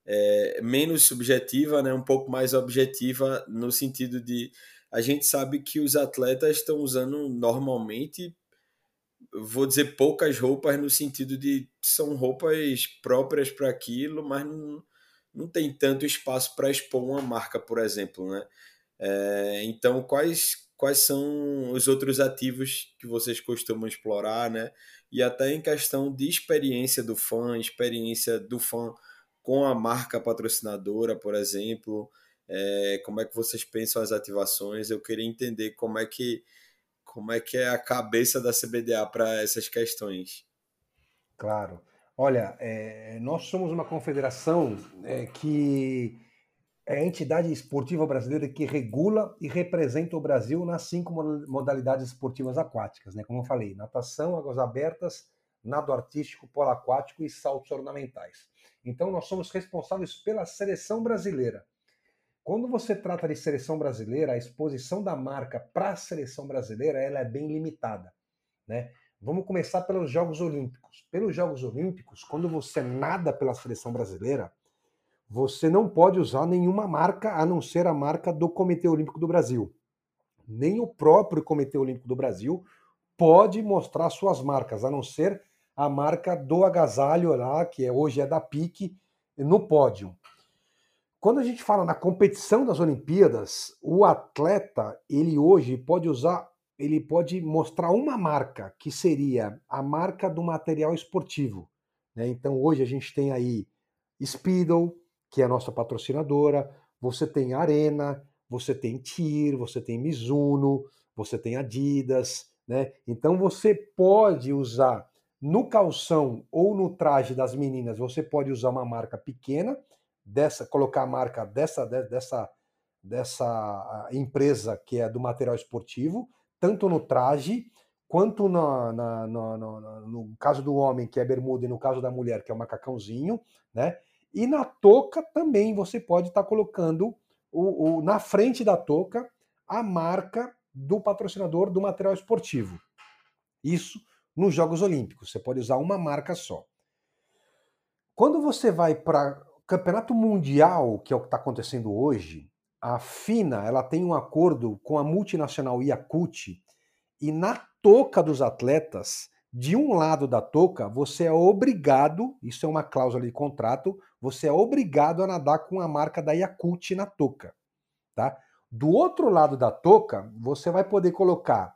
é, menos subjetiva, né, um pouco mais objetiva no sentido de a gente sabe que os atletas estão usando normalmente, vou dizer poucas roupas no sentido de são roupas próprias para aquilo, mas não, não tem tanto espaço para expor uma marca, por exemplo, né? É, então, quais quais são os outros ativos que vocês costumam explorar, né? E até em questão de experiência do fã, experiência do fã com a marca patrocinadora, por exemplo, é, como é que vocês pensam as ativações? Eu queria entender como é que como é que é a cabeça da CBDA para essas questões. Claro. Olha, é, nós somos uma confederação é, que é a entidade esportiva brasileira que regula e representa o Brasil nas cinco modalidades esportivas aquáticas, né? Como eu falei, natação, águas abertas, nado artístico, polo aquático e saltos ornamentais. Então nós somos responsáveis pela seleção brasileira. Quando você trata de seleção brasileira, a exposição da marca para a seleção brasileira ela é bem limitada, né? Vamos começar pelos Jogos Olímpicos. Pelos Jogos Olímpicos, quando você nada pela seleção brasileira, você não pode usar nenhuma marca a não ser a marca do Comitê Olímpico do Brasil. Nem o próprio Comitê Olímpico do Brasil pode mostrar suas marcas, a não ser a marca do agasalho lá, que é, hoje é da PIC, no pódio. Quando a gente fala na competição das Olimpíadas, o atleta, ele hoje pode usar ele pode mostrar uma marca que seria a marca do material esportivo. Né? Então hoje a gente tem aí Speedo, que é a nossa patrocinadora, você tem Arena, você tem TIR, você tem Mizuno, você tem Adidas, né? Então você pode usar no calção ou no traje das meninas, você pode usar uma marca pequena, dessa, colocar a marca dessa, dessa, dessa empresa que é do material esportivo, tanto no traje quanto na, na, na, no caso do homem, que é bermuda, e no caso da mulher, que é o macacãozinho, né? E na touca também você pode estar tá colocando o, o, na frente da touca a marca do patrocinador do material esportivo. Isso nos Jogos Olímpicos. Você pode usar uma marca só. Quando você vai para Campeonato Mundial, que é o que está acontecendo hoje, a FINA ela tem um acordo com a multinacional Yakut e na touca dos atletas, de um lado da touca, você é obrigado, isso é uma cláusula de contrato, você é obrigado a nadar com a marca da Yakut na touca, tá? Do outro lado da touca, você vai poder colocar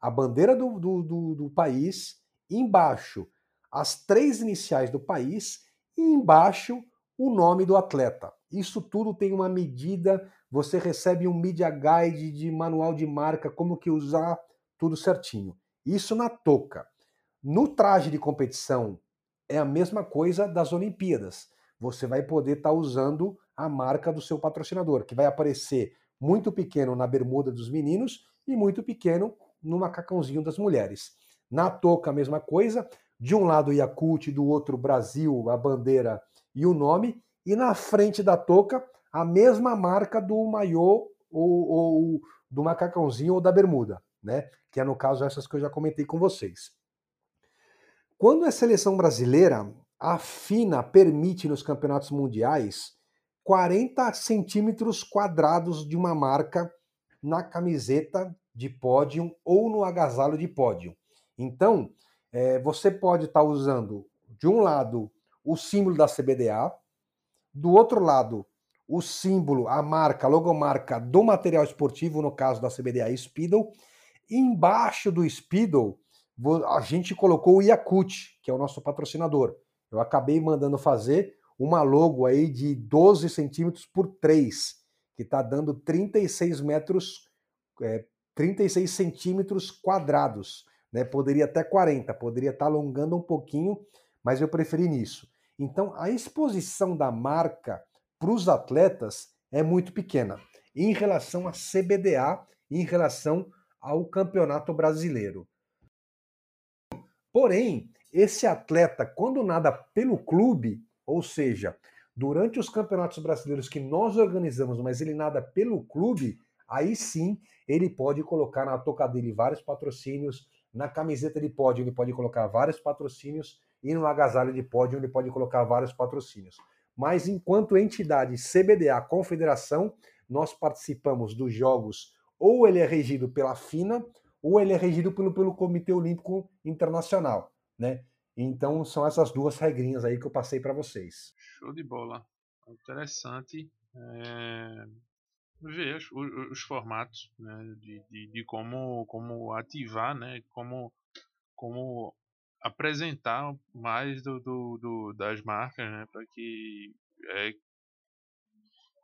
a bandeira do, do, do, do país, embaixo as três iniciais do país e embaixo o nome do atleta. Isso tudo tem uma medida, você recebe um media guide de manual de marca, como que usar, tudo certinho. Isso na touca. No traje de competição é a mesma coisa das Olimpíadas. Você vai poder estar tá usando a marca do seu patrocinador, que vai aparecer muito pequeno na bermuda dos meninos e muito pequeno no macacãozinho das mulheres. Na touca, a mesma coisa. De um lado, Yakult, do outro, Brasil, a bandeira e o nome. E na frente da touca, a mesma marca do maiô ou, ou do macacãozinho ou da bermuda, né? Que é, no caso, essas que eu já comentei com vocês. Quando é seleção brasileira, a FINA permite nos campeonatos mundiais 40 centímetros quadrados de uma marca na camiseta de pódio ou no agasalho de pódio. Então, é, você pode estar tá usando, de um lado, o símbolo da CBDA, do outro lado, o símbolo, a marca, a logomarca do material esportivo, no caso da CBDA Speedo. Embaixo do Speedo, a gente colocou o Yakut, que é o nosso patrocinador. Eu acabei mandando fazer uma logo aí de 12 centímetros por 3, que está dando 36 metros é, 36 centímetros quadrados. Né? Poderia até 40, poderia estar alongando um pouquinho, mas eu preferi nisso. Então, a exposição da marca para os atletas é muito pequena em relação à CBDA, em relação ao Campeonato Brasileiro. Porém, esse atleta, quando nada pelo clube, ou seja, durante os campeonatos brasileiros que nós organizamos, mas ele nada pelo clube, aí sim ele pode colocar na toca dele vários patrocínios, na camiseta de pódio ele pode colocar vários patrocínios e no agasalho de pódio ele pode colocar vários patrocínios. Mas enquanto entidade CBDA, confederação, nós participamos dos jogos ou ele é regido pela FINA ou ele é regido pelo, pelo Comitê Olímpico Internacional, né? Então são essas duas regrinhas aí que eu passei para vocês. Show de bola. Interessante. É ver os, os formatos né, de, de, de, como, como ativar, né, como, como apresentar mais do, do, do das marcas né, para que, é,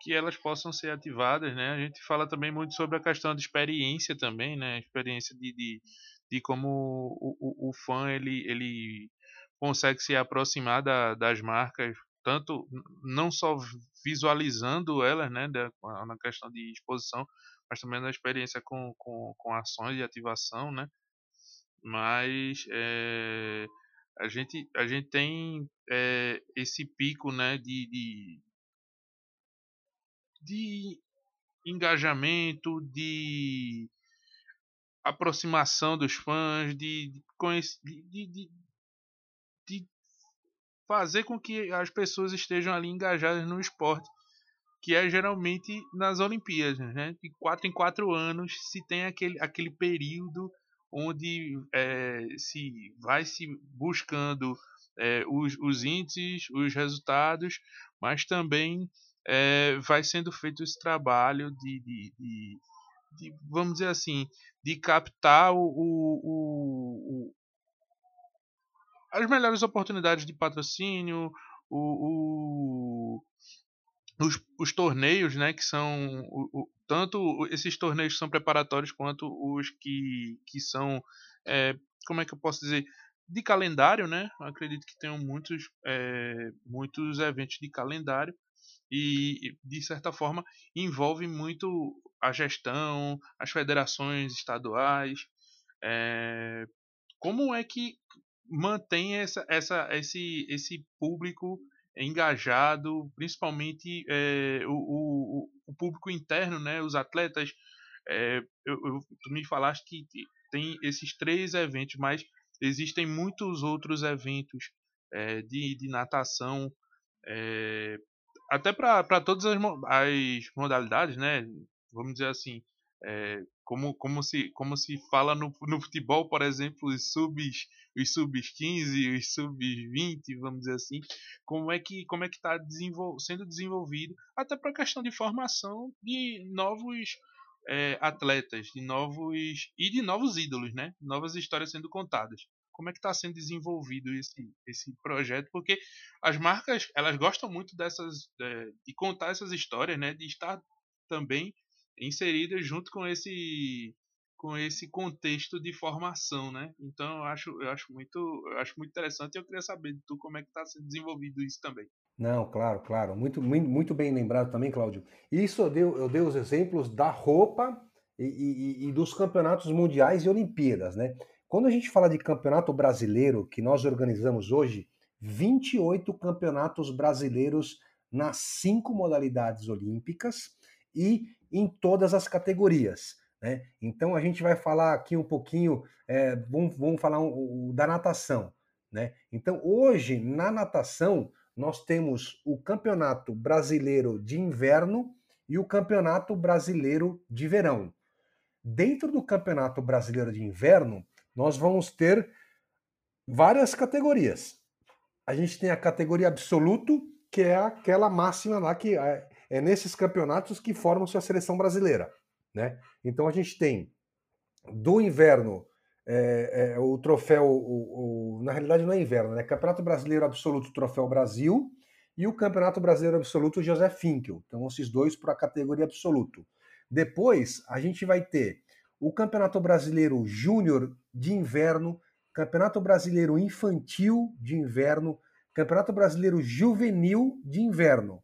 que elas possam ser ativadas. Né. A gente fala também muito sobre a questão de experiência também, né, experiência de, de, de como o, o, o fã ele, ele consegue se aproximar da, das marcas tanto não só visualizando elas, né, na questão de exposição, mas também na experiência com, com, com ações de ativação, né, mas é, a gente a gente tem é, esse pico, né, de, de, de engajamento, de aproximação dos fãs, de, de, de, de, fazer com que as pessoas estejam ali engajadas no esporte, que é geralmente nas Olimpíadas, né? De quatro em quatro anos se tem aquele, aquele período onde é, se vai se buscando é, os, os índices, os resultados, mas também é, vai sendo feito esse trabalho de, de, de, de, vamos dizer assim, de captar o, o, o, as melhores oportunidades de patrocínio, os, os, torneios, né, que são tanto esses torneios que são preparatórios quanto os que, que são, é, como é que eu posso dizer, de calendário, né? Eu acredito que tenham muitos, é, muitos eventos de calendário e, de certa forma, envolve muito a gestão, as federações estaduais. É, como é que mantém essa, essa, esse, esse público engajado, principalmente é, o, o, o, público interno, né, os atletas. É, eu, eu, tu me falaste que tem esses três eventos, mas existem muitos outros eventos é, de, de natação, até para todas as, as modalidades, né? Vamos dizer assim, é, como, como, se, como se fala no, no futebol, por exemplo, os subs, os subs 15, os subs 20, vamos dizer assim, como é que como é que está desenvol sendo desenvolvido, até para a questão de formação de novos é, atletas, de novos e de novos ídolos, né? Novas histórias sendo contadas. Como é que está sendo desenvolvido esse, esse projeto? Porque as marcas elas gostam muito dessas é, de contar essas histórias, né? De estar também inseridas junto com esse com esse contexto de formação, né? Então eu acho, eu acho muito, eu acho muito interessante e eu queria saber de tu como é que está sendo desenvolvido isso também. Não, claro, claro, muito, muito bem lembrado também, Cláudio. Isso eu dei, eu dei os exemplos da roupa e, e, e dos campeonatos mundiais e Olimpíadas, né? Quando a gente fala de campeonato brasileiro, que nós organizamos hoje, 28 campeonatos brasileiros nas cinco modalidades olímpicas e em todas as categorias. Né? Então a gente vai falar aqui um pouquinho, é, vamos, vamos falar um, um, da natação. Né? Então hoje na natação nós temos o Campeonato Brasileiro de Inverno e o Campeonato Brasileiro de Verão. Dentro do Campeonato Brasileiro de Inverno, nós vamos ter várias categorias. A gente tem a categoria absoluto, que é aquela máxima lá que é, é nesses campeonatos que formam-se a seleção brasileira. Né? Então a gente tem do inverno é, é, o troféu, o, o, na realidade não é inverno, né? Campeonato Brasileiro Absoluto Troféu Brasil e o Campeonato Brasileiro Absoluto José Finkel. Então esses dois para a categoria absoluto. Depois a gente vai ter o Campeonato Brasileiro Júnior de Inverno, Campeonato Brasileiro Infantil de Inverno, Campeonato Brasileiro Juvenil de Inverno.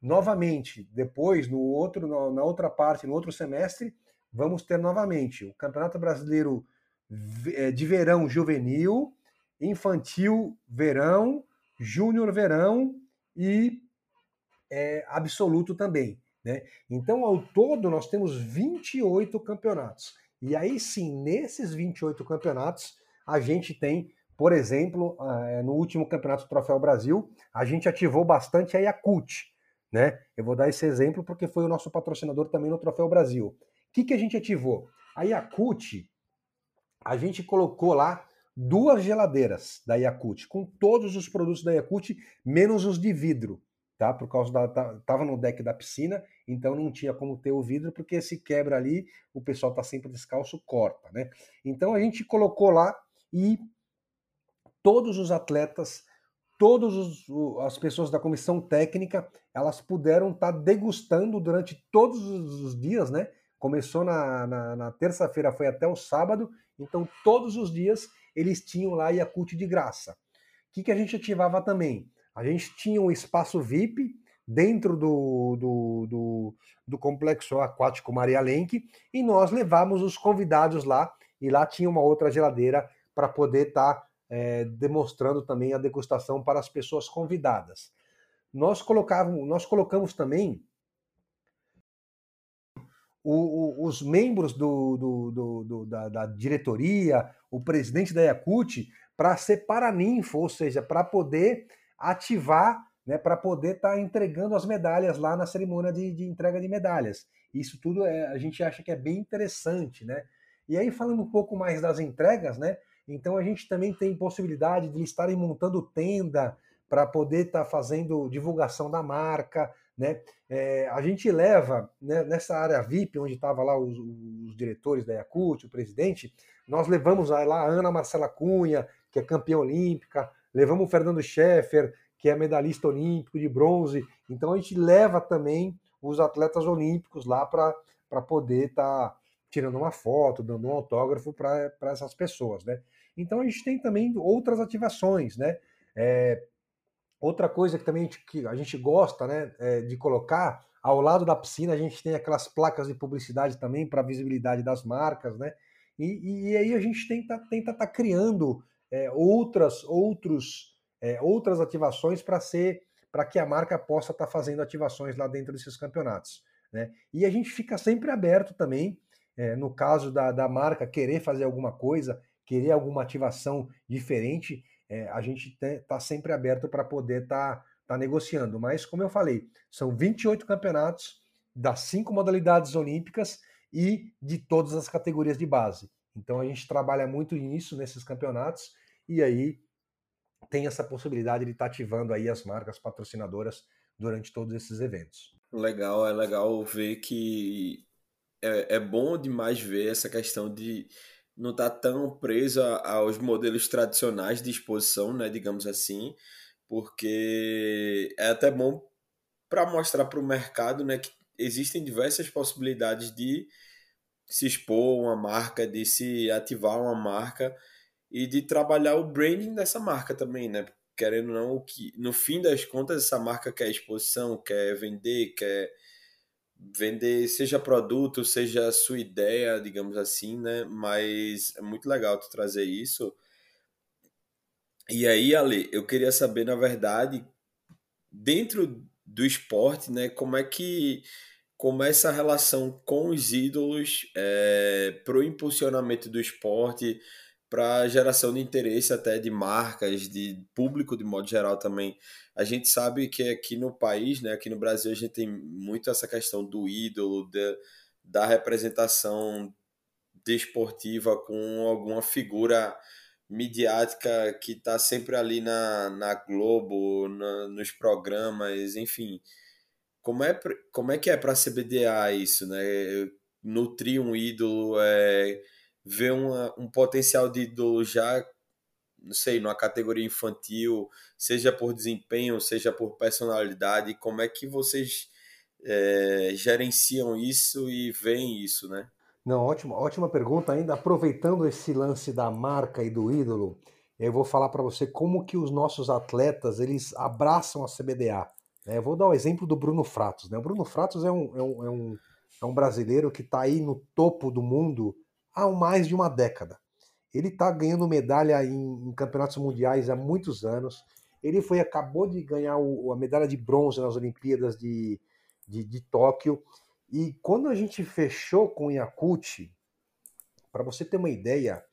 Novamente, depois, no outro, na outra parte, no outro semestre, vamos ter novamente o Campeonato Brasileiro eh, de Verão Juvenil, Infantil Verão, Júnior Verão e é, Absoluto também. Né? Então, ao todo, nós temos 28 campeonatos. E aí sim, nesses 28 campeonatos, a gente tem, por exemplo, eh, no último campeonato do Troféu Brasil, a gente ativou bastante a Yakult, né? Eu vou dar esse exemplo porque foi o nosso patrocinador também no Troféu Brasil. O que, que a gente ativou? A Yakult, a gente colocou lá duas geladeiras da Yakult, com todos os produtos da Yakult, menos os de vidro, tá? Por causa da. Tava no deck da piscina, então não tinha como ter o vidro, porque se quebra ali, o pessoal tá sempre descalço, corta, né? Então a gente colocou lá e todos os atletas todas as pessoas da comissão técnica elas puderam estar tá degustando durante todos os dias, né? Começou na, na, na terça-feira, foi até o sábado, então todos os dias eles tinham lá Yakult de graça. O que, que a gente ativava também? A gente tinha um espaço VIP dentro do, do, do, do complexo aquático Maria Lenk e nós levamos os convidados lá e lá tinha uma outra geladeira para poder estar tá é, demonstrando também a degustação para as pessoas convidadas. Nós, colocávamos, nós colocamos também o, o, os membros do, do, do, da, da, diretoria, o presidente da Yakut, para ser paraninfo, ou seja, para poder ativar, né, para poder estar tá entregando as medalhas lá na cerimônia de, de entrega de medalhas. Isso tudo é, a gente acha que é bem interessante, né? E aí, falando um pouco mais das entregas, né? Então a gente também tem possibilidade de estarem montando tenda para poder estar tá fazendo divulgação da marca, né? É, a gente leva né, nessa área VIP, onde estava lá os, os, diretores da Yakult, o presidente, nós levamos lá a Ana Marcela Cunha, que é campeã olímpica, levamos o Fernando Scheffer, que é medalhista olímpico de bronze. Então a gente leva também os atletas olímpicos lá para poder estar tá tirando uma foto, dando um autógrafo para essas pessoas, né? Então a gente tem também outras ativações, né? É, outra coisa que também a gente, que a gente gosta né, é de colocar, ao lado da piscina a gente tem aquelas placas de publicidade também para visibilidade das marcas, né? E, e, aí a gente tenta tenta estar tá criando é, outras outros é, outras ativações para ser para que a marca possa estar tá fazendo ativações lá dentro desses campeonatos, né? E a gente fica sempre aberto também, é, no caso da, da marca querer fazer alguma coisa, querer alguma ativação diferente, é, a gente está sempre aberto para poder estar tá, tá negociando. Mas, como eu falei, são 28 campeonatos das cinco modalidades olímpicas e de todas as categorias de base. Então a gente trabalha muito nisso nesses campeonatos e aí tem essa possibilidade de estar tá ativando aí as marcas patrocinadoras durante todos esses eventos. Legal, é legal ver que é, é bom demais ver essa questão de não está tão preso aos modelos tradicionais de exposição, né, digamos assim, porque é até bom para mostrar para o mercado né, que existem diversas possibilidades de se expor uma marca, de se ativar uma marca e de trabalhar o branding dessa marca também, né? Querendo ou não, que no fim das contas essa marca quer exposição, quer vender, quer vender seja produto, seja sua ideia, digamos assim, né? Mas é muito legal tu trazer isso. E aí, Ale, eu queria saber, na verdade, dentro do esporte, né, como é que começa a relação com os ídolos é, para o impulsionamento do esporte, para geração de interesse até de marcas, de público de modo geral também. A gente sabe que aqui no país, né, aqui no Brasil, a gente tem muito essa questão do ídolo, de, da representação desportiva com alguma figura midiática que está sempre ali na, na Globo, na, nos programas, enfim. Como é, como é que é para a CBDA isso, né? Nutrir um ídolo, é, ver uma, um potencial de ídolo já, não sei, numa categoria infantil, seja por desempenho, seja por personalidade, como é que vocês é, gerenciam isso e veem isso, né? Não, ótima, ótima pergunta ainda. Aproveitando esse lance da marca e do ídolo, eu vou falar para você como que os nossos atletas eles abraçam a CBDA. Né? Eu vou dar o exemplo do Bruno Fratos. Né? O Bruno Fratos é um, é um, é um, é um brasileiro que está aí no topo do mundo há mais de uma década. Ele está ganhando medalha em, em, campeonatos mundiais há muitos anos. Ele foi acabou de ganhar o, a medalha de bronze nas Olimpíadas de, de, de Tóquio. E quando a gente fechou com o Yakult, para você ter uma ideia,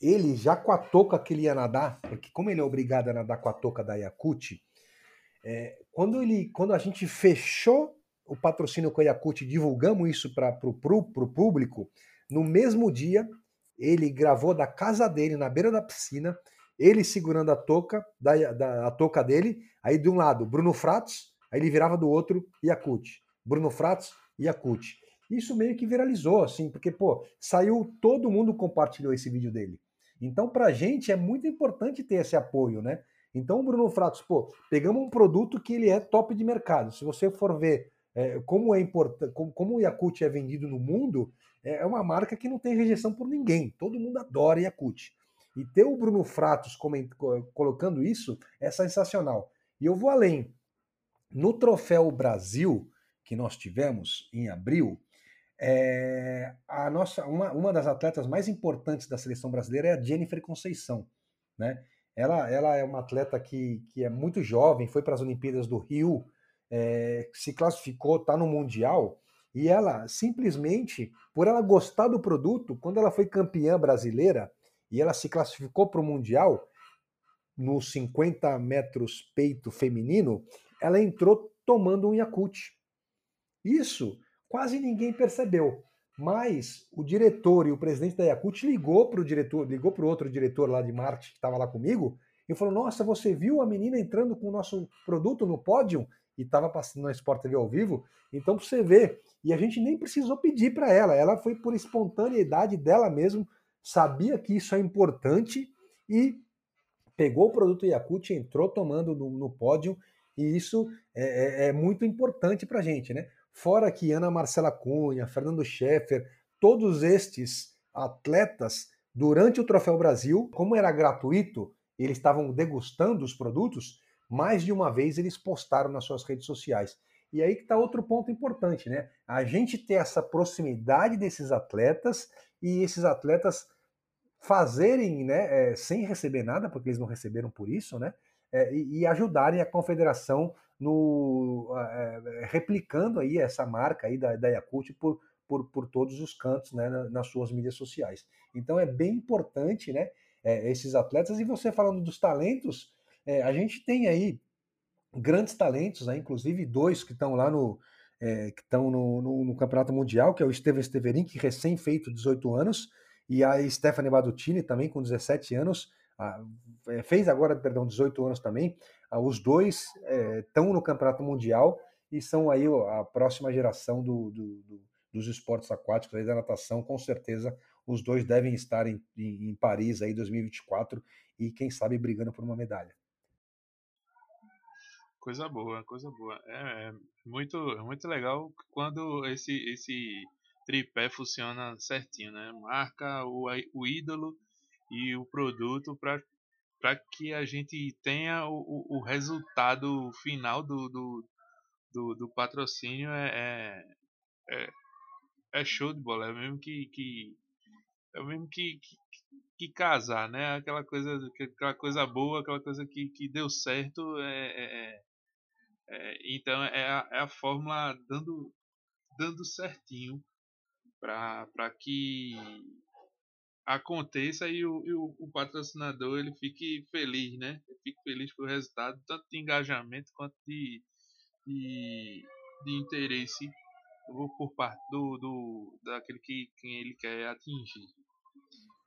ele já com a touca que ele ia nadar, porque como ele é obrigado a nadar com a touca da Yakult, é, quando, ele, quando a gente fechou o patrocínio com a Yakult, divulgamos isso para o público, no mesmo dia, ele gravou da casa dele, na beira da piscina, ele segurando a touca, da, da, a touca dele, aí de um lado Bruno Fratos, aí ele virava do outro Yakut. Bruno Fratos, Yakut. Isso meio que viralizou, assim, porque, pô, saiu, todo mundo compartilhou esse vídeo dele. Então, pra gente é muito importante ter esse apoio, né? Então, Bruno Fratos, pô, pegamos um produto que ele é top de mercado. Se você for ver é, como é importante, como, como o Yakut é vendido no mundo, é, é uma marca que não tem rejeição por ninguém. Todo mundo adora Yakut. E ter o Bruno Fratos colocando isso é sensacional. E eu vou além. No Troféu Brasil, que nós tivemos em abril, é, a nossa, uma, uma das atletas mais importantes da seleção brasileira é a Jennifer Conceição. Né? Ela, ela é uma atleta que, que é muito jovem, foi para as Olimpíadas do Rio, é, se classificou, está no Mundial, e ela simplesmente, por ela gostar do produto, quando ela foi campeã brasileira e ela se classificou para o Mundial, nos 50 metros peito feminino, ela entrou tomando um Yakult. Isso quase ninguém percebeu. Mas o diretor e o presidente da Yakult ligou para o diretor, ligou para o outro diretor lá de marketing que estava lá comigo e falou: Nossa, você viu a menina entrando com o nosso produto no pódio? E estava passando na Sport TV ao vivo. Então, para você ver, e a gente nem precisou pedir para ela, ela foi por espontaneidade dela mesmo, sabia que isso é importante e pegou o produto Yakut, entrou tomando no, no pódio, e isso é, é, é muito importante para a gente, né? Fora que Ana Marcela Cunha, Fernando Scheffer, todos estes atletas, durante o Troféu Brasil, como era gratuito, eles estavam degustando os produtos, mais de uma vez eles postaram nas suas redes sociais. E aí que está outro ponto importante, né? A gente ter essa proximidade desses atletas e esses atletas fazerem, né, é, sem receber nada, porque eles não receberam por isso, né, é, e, e, ajudarem a confederação no é, replicando aí essa marca aí da, da Yakult por, por, por todos os cantos, né, nas suas mídias sociais. Então é bem importante, né, é, esses atletas. E você falando dos talentos, é, a gente tem aí grandes talentos, né, inclusive dois que estão lá no é, que estão no, no, no, Campeonato Mundial, que é o Steven Steverin, que recém feito 18 anos, e a Stephanie Badutini também com 17 anos, a, é, fez agora, perdão, 18 anos também. A, os dois estão é, no Campeonato Mundial e são aí a próxima geração do, do, do, dos esportes aquáticos, aí da natação, com certeza os dois devem estar em, em, em Paris aí 2024 e quem sabe brigando por uma medalha. Coisa boa, coisa boa. É, é muito, muito legal quando esse, esse tripé funciona certinho, né? Marca o, o ídolo e o produto para que a gente tenha o, o resultado final do, do, do, do patrocínio é, é, é, é, show de bola. É mesmo que, que é mesmo que, que, que, casar, né? Aquela coisa, aquela coisa boa, aquela coisa que, que deu certo. É, é, é, então é a, é a fórmula dando, dando certinho para que aconteça e, o, e o, o, patrocinador ele fique feliz, né? Fique feliz com o resultado, tanto de engajamento quanto de, de, de interesse por parte do, do daquele que quem ele quer atingir.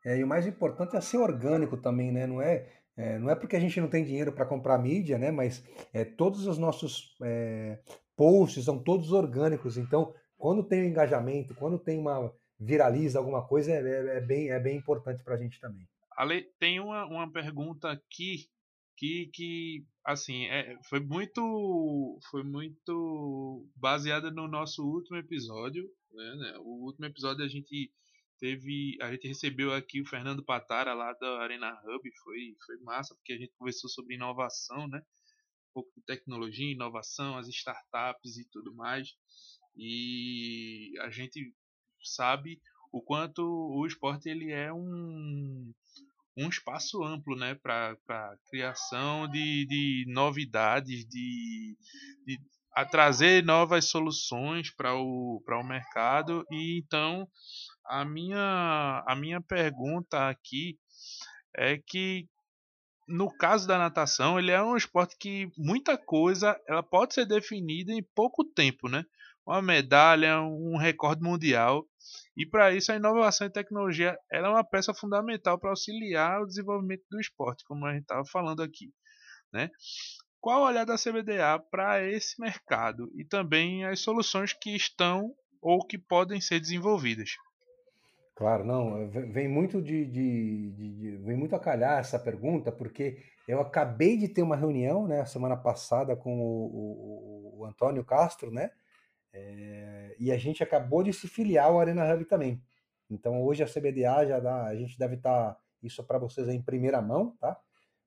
É, e o mais importante é ser orgânico também, né? Não é, é não é porque a gente não tem dinheiro para comprar mídia, né? Mas é, todos os nossos é, posts são todos orgânicos. Então, quando tem um engajamento, quando tem uma viraliza alguma coisa, é, é, é bem, é bem importante para a gente também. Ale, tem uma, uma pergunta aqui que, que assim é, foi muito foi muito baseada no nosso último episódio né, né, o último episódio a gente teve a gente recebeu aqui o Fernando Patara lá da Arena Hub foi foi massa porque a gente conversou sobre inovação né? Um pouco de tecnologia inovação as startups e tudo mais. E a gente sabe o quanto o esporte ele é um, um espaço amplo né, para criação de, de novidades, de, de a trazer novas soluções para o, o mercado. E então a minha, a minha pergunta aqui é que no caso da natação, ele é um esporte que muita coisa ela pode ser definida em pouco tempo, né? uma medalha, um recorde mundial. E para isso a inovação e tecnologia ela é uma peça fundamental para auxiliar o desenvolvimento do esporte, como a gente estava falando aqui. Né? Qual o olhar da CBDA para esse mercado e também as soluções que estão ou que podem ser desenvolvidas? Claro, não, vem muito de, de, de, de, vem muito a calhar essa pergunta, porque eu acabei de ter uma reunião, né, semana passada com o, o, o Antônio Castro, né, é, e a gente acabou de se filiar ao Arena Hub também. Então hoje a CBDA já dá, a gente deve estar, tá, isso para vocês em primeira mão, tá?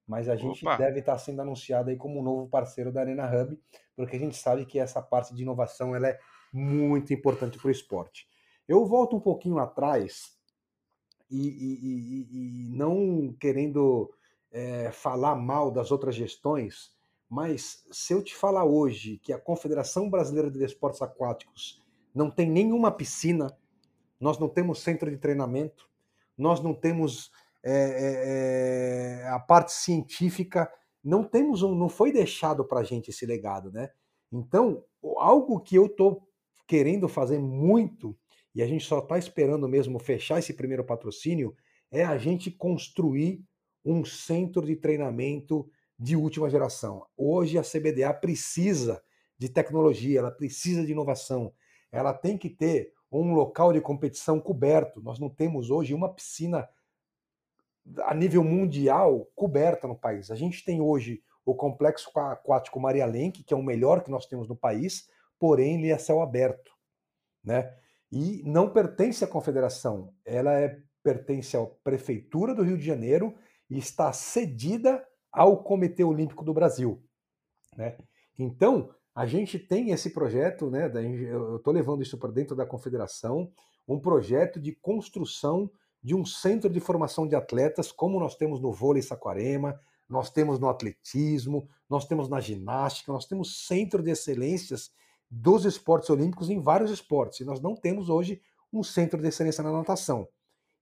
Mas a gente Opa. deve estar tá sendo anunciado aí como um novo parceiro da Arena Hub, porque a gente sabe que essa parte de inovação ela é muito importante para o esporte. Eu volto um pouquinho atrás e, e, e, e não querendo é, falar mal das outras gestões, mas se eu te falar hoje que a Confederação Brasileira de Esportes Aquáticos não tem nenhuma piscina, nós não temos centro de treinamento, nós não temos é, é, a parte científica, não temos um, não foi deixado para a gente esse legado, né? Então, algo que eu estou querendo fazer muito e a gente só está esperando mesmo fechar esse primeiro patrocínio é a gente construir um centro de treinamento de última geração. Hoje a CBDA precisa de tecnologia, ela precisa de inovação, ela tem que ter um local de competição coberto. Nós não temos hoje uma piscina a nível mundial coberta no país. A gente tem hoje o complexo aquático Maria Lenk, que é o melhor que nós temos no país, porém ele é céu aberto, né? E não pertence à confederação, ela é, pertence à prefeitura do Rio de Janeiro e está cedida ao Comitê Olímpico do Brasil, né? Então a gente tem esse projeto, né? Eu estou levando isso para dentro da confederação, um projeto de construção de um centro de formação de atletas, como nós temos no vôlei Saquarema, nós temos no atletismo, nós temos na ginástica, nós temos centro de excelências dos esportes olímpicos em vários esportes. E nós não temos hoje um centro de excelência na natação.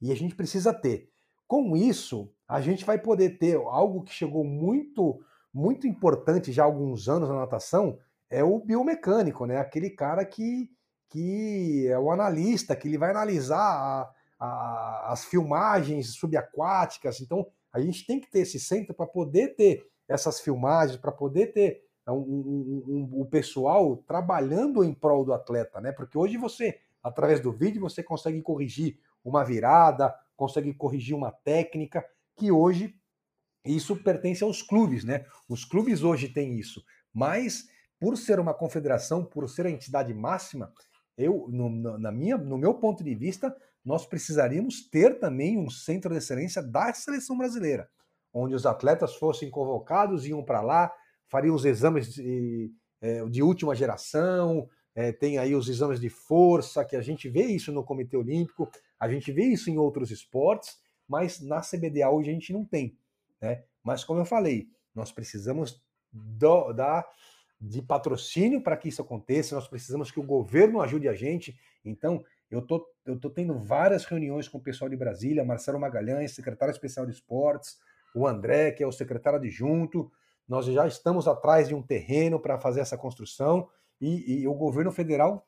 E a gente precisa ter. Com isso, a gente vai poder ter algo que chegou muito, muito importante já há alguns anos na natação, é o biomecânico, né? Aquele cara que, que é o analista, que ele vai analisar a, a, as filmagens subaquáticas. Então, a gente tem que ter esse centro para poder ter essas filmagens, para poder ter um, um, um, o pessoal trabalhando em prol do atleta, né? Porque hoje você, através do vídeo, você consegue corrigir uma virada, consegue corrigir uma técnica, que hoje isso pertence aos clubes, né? Os clubes hoje têm isso, mas por ser uma confederação, por ser a entidade máxima, eu, no, na minha, no meu ponto de vista, nós precisaríamos ter também um centro de excelência da seleção brasileira, onde os atletas fossem convocados, iam para lá, fariam os exames de, é, de última geração, é, tem aí os exames de força, que a gente vê isso no Comitê Olímpico, a gente vê isso em outros esportes, mas na CBDA hoje a gente não tem. Né? Mas como eu falei, nós precisamos do, da, de patrocínio para que isso aconteça, nós precisamos que o governo ajude a gente. Então, eu tô, eu tô tendo várias reuniões com o pessoal de Brasília, Marcelo Magalhães, secretário especial de esportes, o André, que é o secretário adjunto. Nós já estamos atrás de um terreno para fazer essa construção e, e, o governo federal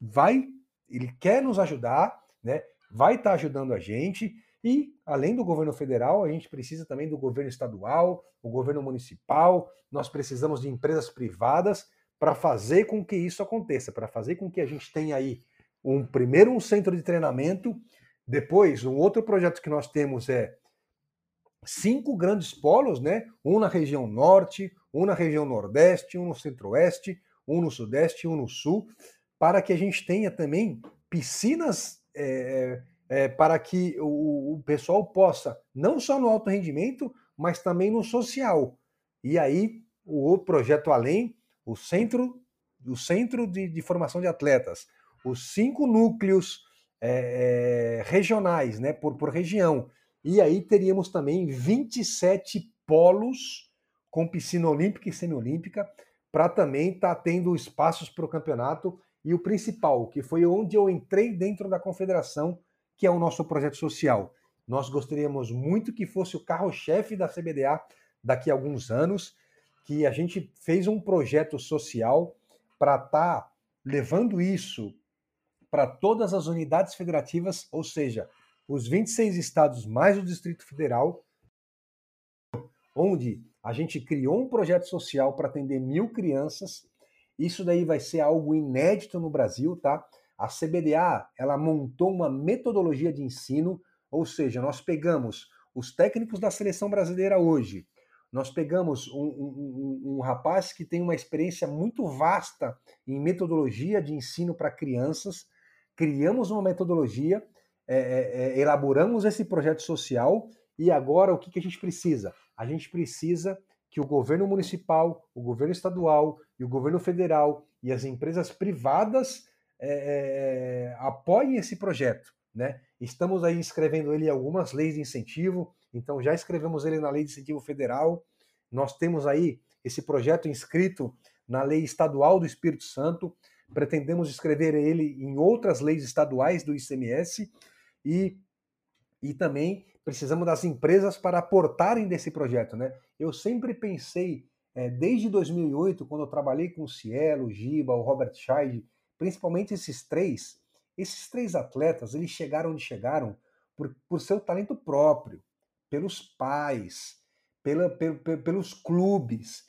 vai, ele quer nos ajudar, né? Vai estar tá ajudando a gente e além do governo federal, a gente precisa também do governo estadual, o governo municipal. Nós precisamos de empresas privadas para fazer com que isso aconteça, para fazer com que a gente tenha aí um primeiro um centro de treinamento, depois um outro projeto que nós temos é cinco grandes polos, né? Um na região norte, um na região nordeste, um no centro-oeste, um no sudeste, um no sul, para que a gente tenha também piscinas é, é, para que o, o, pessoal possa, não só no alto rendimento, mas também no social. E aí o projeto além, o centro, o centro de, de formação de atletas, os cinco núcleos é, regionais, né, por, por região. E aí teríamos também 27 polos com piscina olímpica e semiolímpica, para também estar tá tendo espaços para o campeonato. E o principal, que foi onde eu entrei dentro da confederação, que é o nosso projeto social. Nós gostaríamos muito que fosse o carro-chefe da CBDA daqui a alguns anos, que a gente fez um projeto social para estar tá levando isso para todas as unidades federativas, ou seja, os 26 estados mais o Distrito Federal, onde a gente criou um projeto social para atender mil crianças. Isso daí vai ser algo inédito no Brasil, tá? A CBDA ela montou uma metodologia de ensino, ou seja, nós pegamos os técnicos da seleção brasileira hoje, nós pegamos um, um, um, um rapaz que tem uma experiência muito vasta em metodologia de ensino para crianças, criamos uma metodologia, é, é, é, elaboramos esse projeto social e agora o que, que a gente precisa? A gente precisa que o governo municipal, o governo estadual e o governo federal e as empresas privadas é, é, é apoiem esse projeto. Né? Estamos aí escrevendo ele algumas leis de incentivo, então já escrevemos ele na lei de incentivo federal. Nós temos aí esse projeto inscrito na lei estadual do Espírito Santo pretendemos escrever ele em outras leis estaduais do ICMS e, e também precisamos das empresas para aportarem desse projeto. Né? Eu sempre pensei, é, desde 2008, quando eu trabalhei com o Cielo, o Giba, o Robert Scheid, principalmente esses três, esses três atletas, eles chegaram onde chegaram por, por seu talento próprio, pelos pais, pela, pelos clubes,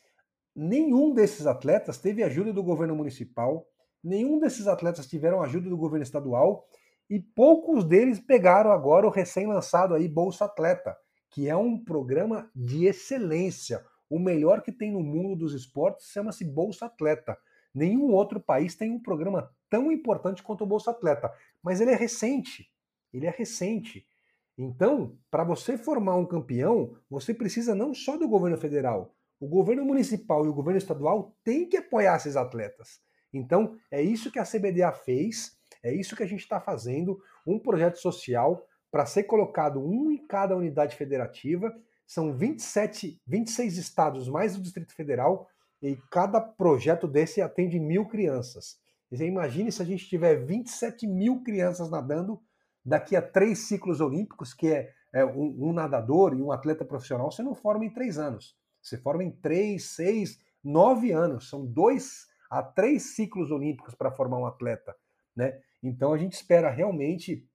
nenhum desses atletas teve ajuda do governo municipal, nenhum desses atletas tiveram ajuda do governo estadual e poucos deles pegaram agora o recém-lançado aí Bolsa Atleta, que é um programa de excelência. O melhor que tem no mundo dos esportes chama-se Bolsa Atleta. Nenhum outro país tem um programa tão importante quanto o Bolsa Atleta, mas ele é recente. Ele é recente. Então, para você formar um campeão, você precisa não só do governo federal, o governo municipal e o governo estadual têm que apoiar esses atletas. Então, é isso que a CBDA fez, é isso que a gente está fazendo, um projeto social para ser colocado um em cada unidade federativa. São 27, 26 estados mais o Distrito Federal, e cada projeto desse atende mil crianças. Você imagine se a gente tiver 27 mil crianças nadando daqui a três ciclos olímpicos, que é, é um, um, nadador e um atleta profissional, você não forma em três anos. Você forma em três, seis, nove anos. São dois a três ciclos olímpicos para formar um atleta. Né? Então a gente espera realmente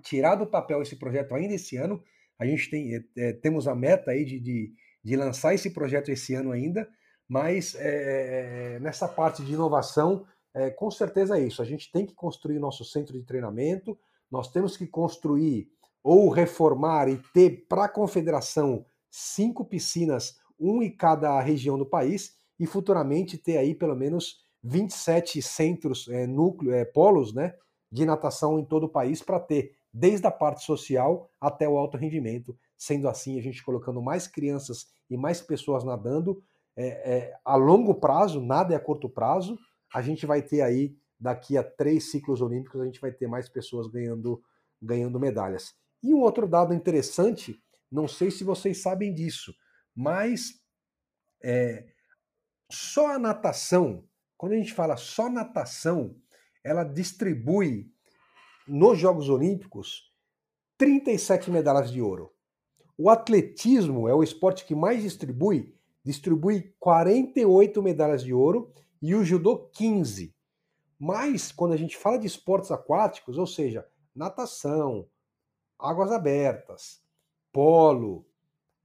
tirar do papel esse projeto ainda esse ano. A gente tem, é, temos a meta aí de, de, de, lançar esse projeto esse ano ainda, mas é nessa parte de inovação, é, com certeza é isso. A gente tem que construir nosso centro de treinamento, nós temos que construir ou reformar e ter para a confederação cinco piscinas, um em cada região do país, e futuramente ter aí pelo menos 27 centros, é, núcleo, é, polos né, de natação em todo o país para ter desde a parte social até o alto rendimento. Sendo assim, a gente colocando mais crianças e mais pessoas nadando, é, a longo prazo, nada é a curto prazo, a gente vai ter aí daqui a três ciclos olímpicos a gente vai ter mais pessoas ganhando, ganhando medalhas. E um outro dado interessante, não sei se vocês sabem disso, mas só a natação, quando a gente fala só natação, ela distribui nos Jogos Olímpicos 37 medalhas de ouro. O atletismo é o esporte que mais distribui, distribui 48 medalhas de ouro e o judô 15. Mas quando a gente fala de esportes aquáticos, ou seja, natação, águas abertas, polo,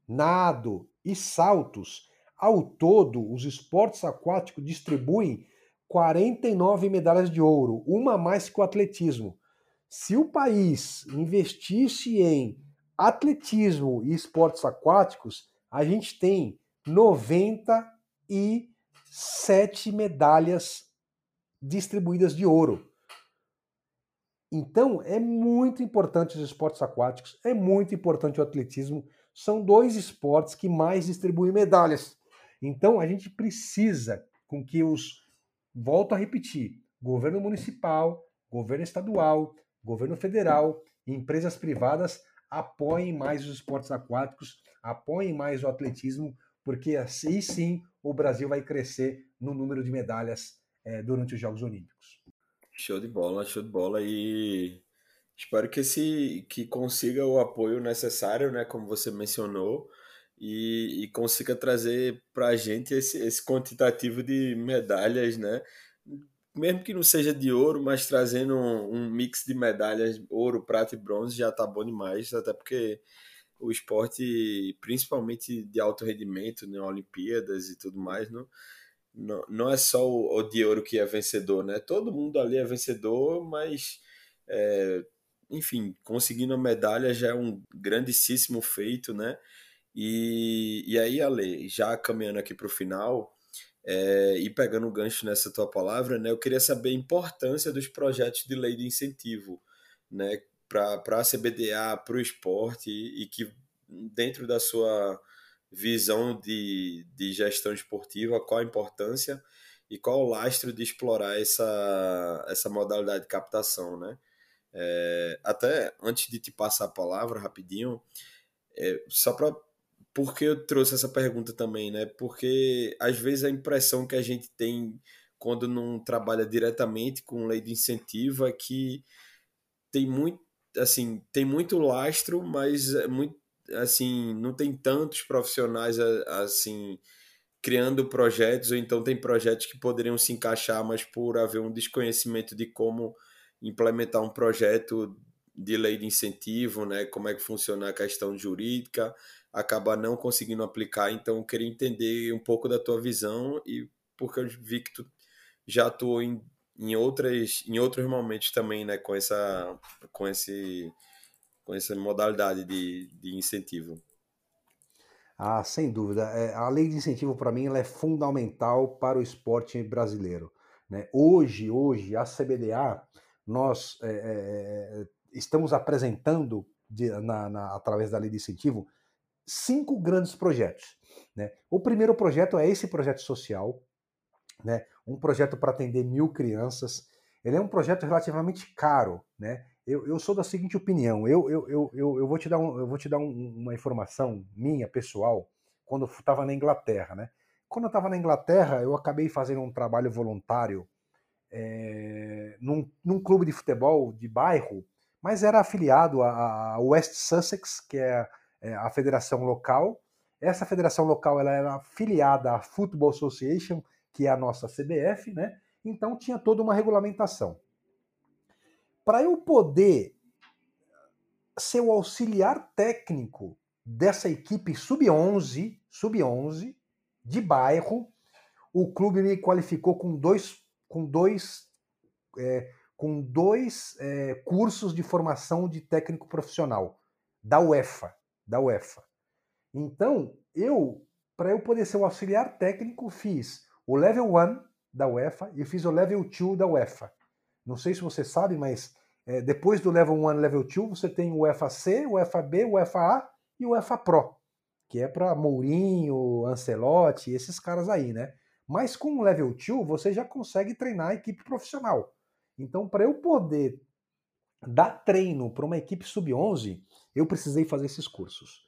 nado e saltos, ao todo, os esportes aquáticos distribuem 49 medalhas de ouro, uma a mais que o atletismo. Se o país investisse em atletismo e esportes aquáticos, a gente tem 97 medalhas distribuídas de ouro. Então, é muito importante os esportes aquáticos, é muito importante o atletismo. São dois esportes que mais distribuem medalhas. Então, a gente precisa com que os, volto a repetir, governo municipal, governo estadual, governo federal empresas privadas apoiem mais os esportes aquáticos, apoiem mais o atletismo, porque assim sim o Brasil vai crescer no número de medalhas é, durante os Jogos Olímpicos. Show de bola, show de bola e espero que esse que consiga o apoio necessário, né, como você mencionou, e, e consiga trazer para a gente esse, esse quantitativo de medalhas, né, mesmo que não seja de ouro, mas trazendo um, um mix de medalhas, ouro, prata e bronze já tá bom demais, até porque o esporte, principalmente de alto rendimento, né, Olimpíadas e tudo mais, não não, não é só o, o de ouro que é vencedor, né? Todo mundo ali é vencedor, mas é, enfim, conseguindo a medalha já é um grandíssimo feito, né? E, e aí, Ale, já caminhando aqui para o final é, e pegando o um gancho nessa tua palavra, né? Eu queria saber a importância dos projetos de lei de incentivo, né? Para a CBDA, para o esporte e, e que dentro da sua visão de, de gestão esportiva, qual a importância e qual o lastro de explorar essa, essa modalidade de captação, né? É, até antes de te passar a palavra rapidinho, é, só para porque eu trouxe essa pergunta também, né? Porque às vezes a impressão que a gente tem quando não trabalha diretamente com lei de incentivo é que tem muito assim tem muito lastro, mas é muito assim, não tem tantos profissionais assim criando projetos, ou então tem projetos que poderiam se encaixar, mas por haver um desconhecimento de como implementar um projeto de lei de incentivo, né? Como é que funciona a questão jurídica, acaba não conseguindo aplicar. Então, eu queria entender um pouco da tua visão e porque eu vi que tu já atuou em, em outras em outros momentos também, né? Com essa com esse com essa modalidade de, de incentivo. Ah, sem dúvida. É, a lei de incentivo, para mim, ela é fundamental para o esporte brasileiro. Né? Hoje, hoje, a CBDA, nós é, é, estamos apresentando, de, na, na, através da lei de incentivo, cinco grandes projetos. Né? O primeiro projeto é esse projeto social, né? um projeto para atender mil crianças. Ele é um projeto relativamente caro, né? eu, eu sou da seguinte opinião. Eu, eu, eu, eu, vou te dar, um, eu vou te dar um, uma informação minha, pessoal, quando eu estava na Inglaterra. Né? Quando eu estava na Inglaterra, eu acabei fazendo um trabalho voluntário é, num, num clube de futebol de bairro, mas era afiliado a West Sussex, que é, é a federação local. Essa federação local ela era afiliada à Football Association, que é a nossa CBF, né? Então tinha toda uma regulamentação para eu poder ser o auxiliar técnico dessa equipe sub-11, sub-11 de bairro, o clube me qualificou com dois, com dois, é, com dois é, cursos de formação de técnico profissional da UEFA, da UEFA. Então eu, para eu poder ser o auxiliar técnico, fiz o level 1 da UEFA e fiz o level 2 da UEFA. Não sei se você sabe, mas é, depois do level 1 e level 2, você tem o UEFA C, o UEFA B, o UEFA A e o UEFA Pro, que é para Mourinho, Ancelotti, esses caras aí, né? Mas com o level 2, você já consegue treinar a equipe profissional. Então, para eu poder dar treino para uma equipe sub-11, eu precisei fazer esses cursos.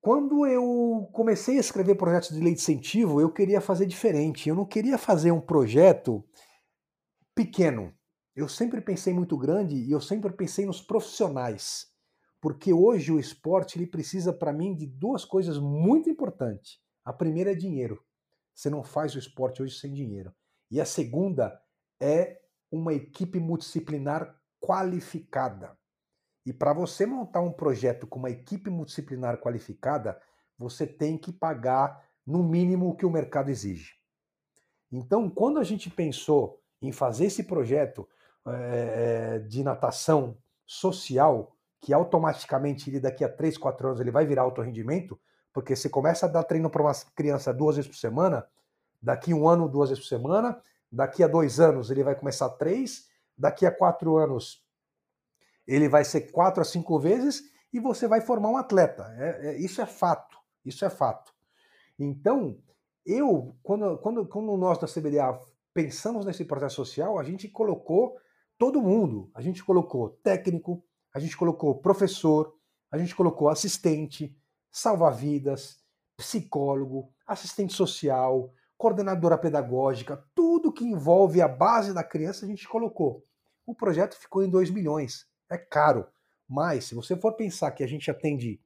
Quando eu comecei a escrever projetos de lei de incentivo, eu queria fazer diferente. Eu não queria fazer um projeto pequeno. Eu sempre pensei muito grande e eu sempre pensei nos profissionais. Porque hoje o esporte ele precisa para mim de duas coisas muito importantes. A primeira é dinheiro. Você não faz o esporte hoje sem dinheiro. E a segunda é uma equipe multidisciplinar qualificada. E para você montar um projeto com uma equipe multidisciplinar qualificada, você tem que pagar no mínimo o que o mercado exige. Então, quando a gente pensou em fazer esse projeto, é, de natação social, que automaticamente ele daqui a 3, 4 anos ele vai virar alto rendimento, porque você começa a dar treino para uma criança duas vezes por semana, daqui um ano duas vezes por semana, daqui a dois anos ele vai começar três, daqui a quatro anos ele vai ser quatro a cinco vezes e você vai formar um atleta. É, é, isso é fato, isso é fato. Então, eu, quando, quando, quando nós da CBDA pensamos nesse processo social, a gente colocou todo mundo. A gente colocou técnico, a gente colocou professor, a gente colocou assistente, salva-vidas, psicólogo, assistente social, coordenadora pedagógica, tudo que envolve a base da criança a gente colocou. O projeto ficou em 2 milhões. É caro, mas se você for pensar que a gente atende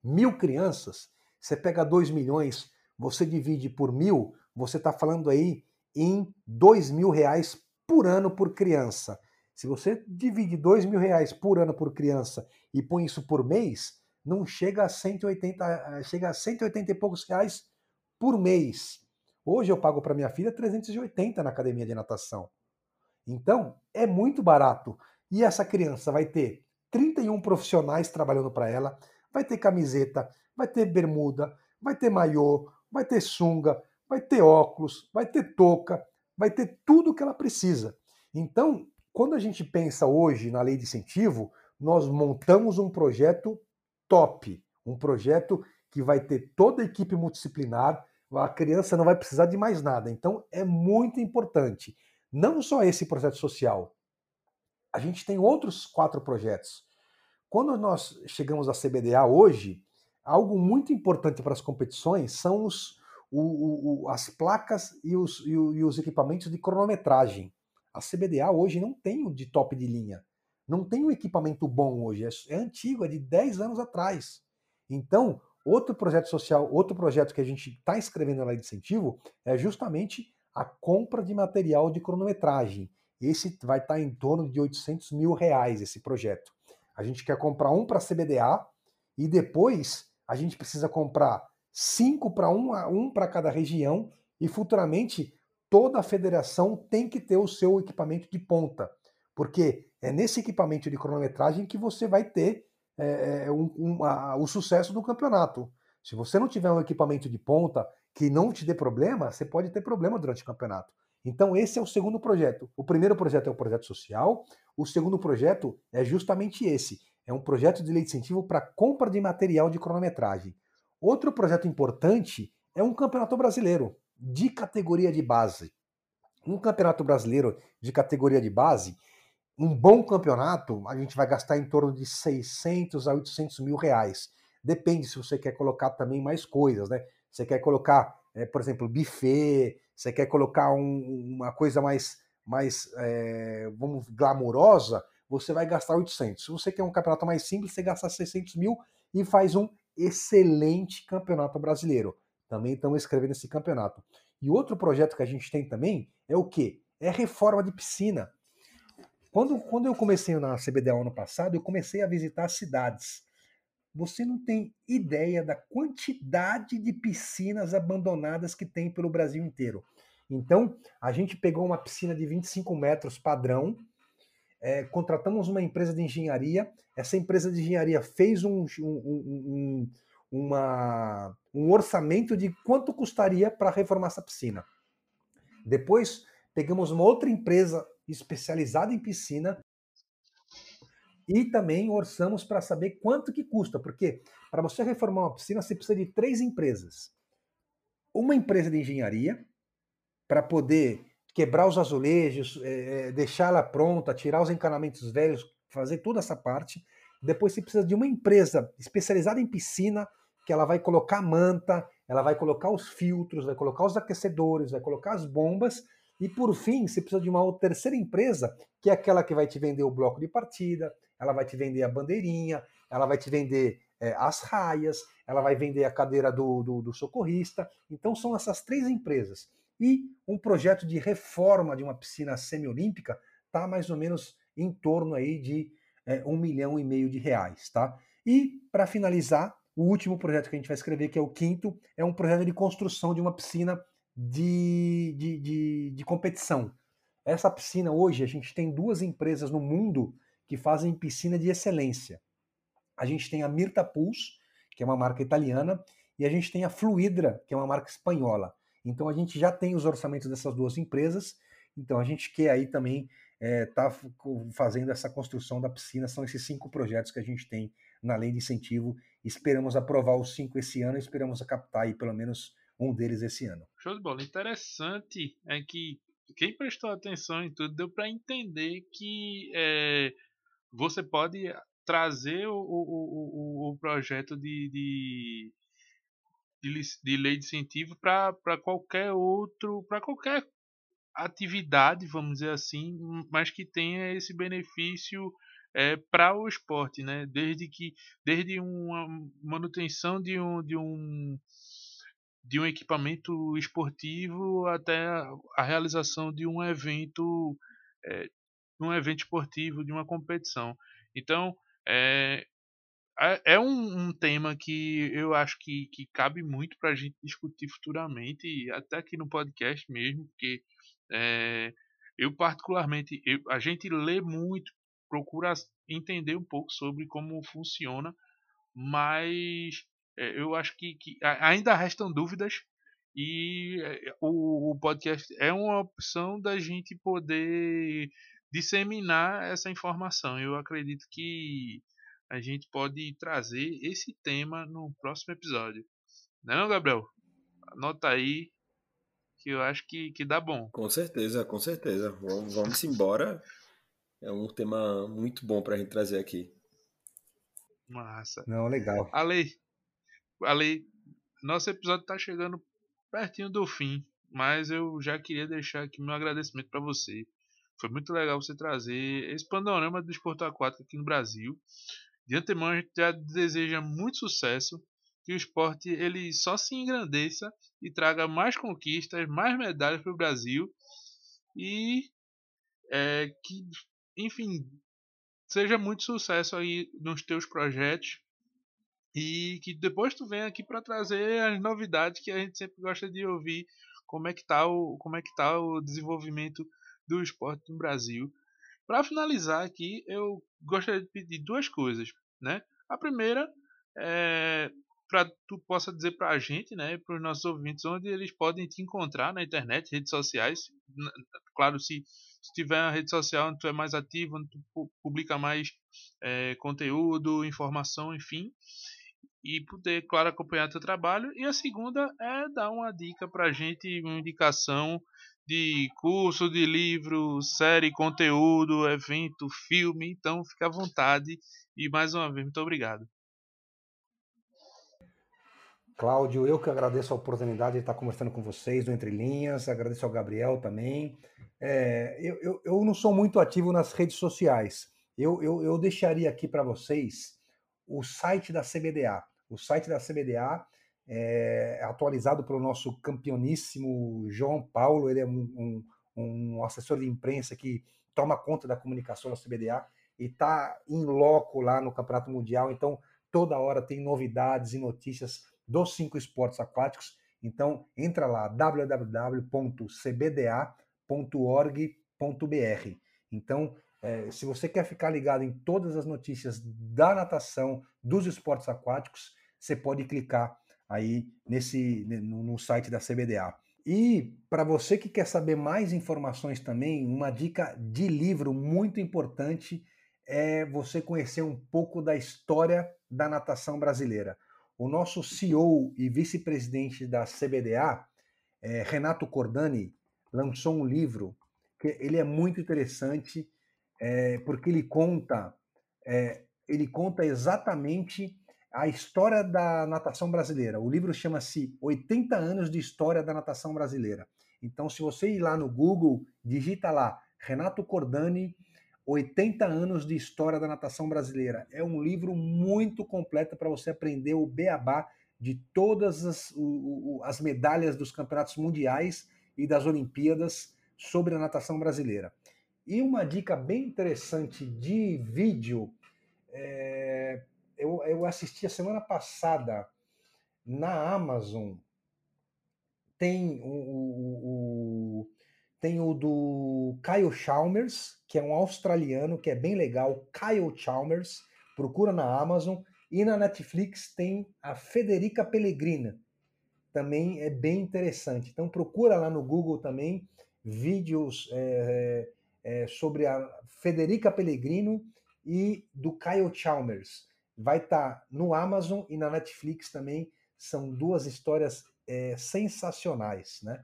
mil crianças, você pega 2 milhões, você divide por mil, você está falando aí em 2 mil reais por ano por criança. Se você divide dois mil reais por ano por criança e põe isso por mês, não chega a 180, eh, chega a 180 e poucos reais por mês. Hoje eu pago para minha filha 380 na academia de natação. Então, é muito barato. E essa criança vai ter 31 profissionais trabalhando para ela, vai ter camiseta, vai ter bermuda, vai ter maiô, vai ter sunga, vai ter óculos, vai ter touca, vai ter tudo o que ela precisa. Então, quando a gente pensa hoje na lei de incentivo, nós montamos um projeto top, um projeto que vai ter toda a equipe multidisciplinar, a criança não vai precisar de mais nada. Então, é muito importante. Não só esse projeto social, a gente tem outros quatro projetos. Quando nós chegamos à CBDA hoje, algo muito importante para as competições são os, o, o, as placas e os, e, e os equipamentos de cronometragem. A CBDA hoje não tem o de top de linha. Não tem um equipamento bom hoje. É, é antigo, é de 10 anos atrás. Então, outro projeto social, outro projeto que a gente está escrevendo na lei de incentivo é justamente a compra de material de cronometragem. esse vai estar tá em torno de 800 mil reais, esse projeto. A gente quer comprar um para CBDA e depois a gente precisa comprar cinco para um, um para cada região e futuramente toda a federação tem que ter o seu equipamento de ponta, porque é nesse equipamento de cronometragem que você vai ter é, é um, um, a, o sucesso do campeonato. Se você não tiver um equipamento de ponta que não te dê problema, você pode ter problema durante o campeonato. Então, esse é o segundo projeto. O primeiro projeto é o projeto social, o segundo projeto é justamente esse: é um projeto de lei de incentivo para compra de material de cronometragem. Outro projeto importante é um campeonato brasileiro de categoria de base. Um campeonato brasileiro de categoria de base, um bom campeonato, a gente vai gastar em torno de 600 a 800 mil reais. Depende se você quer colocar também mais coisas, né? Você quer colocar, é, por exemplo, buffet, você quer colocar um, uma coisa mais, mais é, vamos, glamurosa, você vai gastar 800. Se você quer um campeonato mais simples, você gasta 600 mil e faz um excelente campeonato brasileiro. Também estamos escrevendo esse campeonato. E outro projeto que a gente tem também é o quê? É reforma de piscina. Quando, quando eu comecei na CBDA ano passado, eu comecei a visitar cidades. Você não tem ideia da quantidade de piscinas abandonadas que tem pelo Brasil inteiro. Então, a gente pegou uma piscina de 25 metros padrão, é, contratamos uma empresa de engenharia. Essa empresa de engenharia fez um, um, um, uma, um orçamento de quanto custaria para reformar essa piscina. Depois, pegamos uma outra empresa especializada em piscina e também orçamos para saber quanto que custa, porque para você reformar uma piscina você precisa de três empresas. Uma empresa de engenharia para poder quebrar os azulejos, é, deixá-la pronta, tirar os encanamentos velhos, fazer toda essa parte. Depois você precisa de uma empresa especializada em piscina, que ela vai colocar manta, ela vai colocar os filtros, vai colocar os aquecedores, vai colocar as bombas e por fim, você precisa de uma terceira empresa, que é aquela que vai te vender o bloco de partida, ela vai te vender a bandeirinha, ela vai te vender é, as raias, ela vai vender a cadeira do, do, do socorrista. Então são essas três empresas. E um projeto de reforma de uma piscina semiolímpica está mais ou menos em torno aí de é, um milhão e meio de reais, tá? E para finalizar, o último projeto que a gente vai escrever, que é o quinto, é um projeto de construção de uma piscina de, de, de, de competição. Essa piscina hoje, a gente tem duas empresas no mundo que fazem piscina de excelência. A gente tem a Mirta Pools, que é uma marca italiana, e a gente tem a Fluidra, que é uma marca espanhola. Então a gente já tem os orçamentos dessas duas empresas, então a gente quer aí também estar é, tá fazendo essa construção da piscina. São esses cinco projetos que a gente tem na lei de incentivo. Esperamos aprovar os cinco esse ano, esperamos captar aí pelo menos um deles esse ano. Show de bola. Interessante é que quem prestou atenção em tudo deu para entender que é, você pode trazer o, o, o, o projeto de, de, de, lei de incentivo para qualquer outro, para qualquer atividade, vamos dizer assim, mas que tenha esse benefício é, para o esporte, né? Desde que, desde uma manutenção de um, de um de um equipamento esportivo até a realização de um evento é, um evento esportivo de uma competição. Então é, é um, um tema que eu acho que, que cabe muito para a gente discutir futuramente até aqui no podcast mesmo porque é, eu particularmente eu, a gente lê muito procura entender um pouco sobre como funciona mas é, eu acho que, que, ainda restam dúvidas e é, o, o, podcast é uma opção da gente poder disseminar essa informação. Eu acredito que a gente pode trazer esse tema no próximo episódio. Não, é Gabriel? Anota aí que eu acho que, que dá bom. Com certeza, com certeza. Vamos, vamos embora. É um tema muito bom para a gente trazer aqui. Massa. Não, legal. Ale, ali nosso episódio está chegando pertinho do fim, mas eu já queria deixar aqui meu agradecimento para você. Foi muito legal você trazer esse panorama do esporte aquático aqui no Brasil. De antemão a gente já deseja muito sucesso, que o esporte ele só se engrandeça e traga mais conquistas, mais medalhas para o Brasil. E É, que, enfim, seja muito sucesso aí nos teus projetos e que depois tu venha aqui para trazer as novidades que a gente sempre gosta de ouvir como é que tá o como é que tá o desenvolvimento do esporte no Brasil. Para finalizar aqui, eu gostaria de pedir duas coisas, né? A primeira é para tu possa dizer para a gente, né, para os nossos ouvintes, onde eles podem te encontrar na internet, redes sociais. Claro, se, se tiver uma rede social onde tu é mais ativo, onde tu publica mais é, conteúdo, informação, enfim e poder, claro, acompanhar teu trabalho. E a segunda é dar uma dica pra gente, uma indicação de curso, de livro, série, conteúdo, evento, filme. Então, fica à vontade. E mais uma vez, muito obrigado. Cláudio, eu que agradeço a oportunidade de estar conversando com vocês do Entre Linhas, agradeço ao Gabriel também. É, eu, eu, eu, não sou muito ativo nas redes sociais. Eu, eu, eu deixaria aqui para vocês o site da CBDA. O site da CBDA é atualizado pelo nosso campeoníssimo João Paulo, ele é um, um, um assessor de imprensa que toma conta da comunicação da CBDA e está em loco lá no Campeonato Mundial, então toda hora tem novidades e notícias dos cinco esportes aquáticos. Então entra lá www.cbda.org.br. Então é, se você quer ficar ligado em todas as notícias da natação, dos esportes aquáticos, você pode clicar aí nesse no, no site da CBDA. E para você que quer saber mais informações também, uma dica de livro muito importante é você conhecer um pouco da história da natação brasileira. O nosso CEO e vice-presidente da CBDA, é, Renato Cordani, lançou um livro que ele é muito interessante é, porque ele conta é, ele conta exatamente a história da natação brasileira. O livro chama-se 80 anos de história da natação brasileira. Então, se você ir lá no Google, digita lá Renato Cordani, 80 anos de história da natação brasileira. É um livro muito completo para você aprender o beabá de todas as, o, as medalhas dos campeonatos mundiais e das Olimpíadas sobre a natação brasileira. E uma dica bem interessante de vídeo, é, eu, eu assisti a semana passada na Amazon, tem o, o, o, tem o do Kyle Chalmers, que é um australiano, que é bem legal, Kyle Chalmers, procura na Amazon, e na Netflix tem a Federica Pellegrina, também é bem interessante. Então procura lá no Google também vídeos é, é, sobre a Federica Pellegrino e do Kyle Chalmers. Vai estar tá no Amazon e na Netflix também. São duas histórias é, sensacionais, né?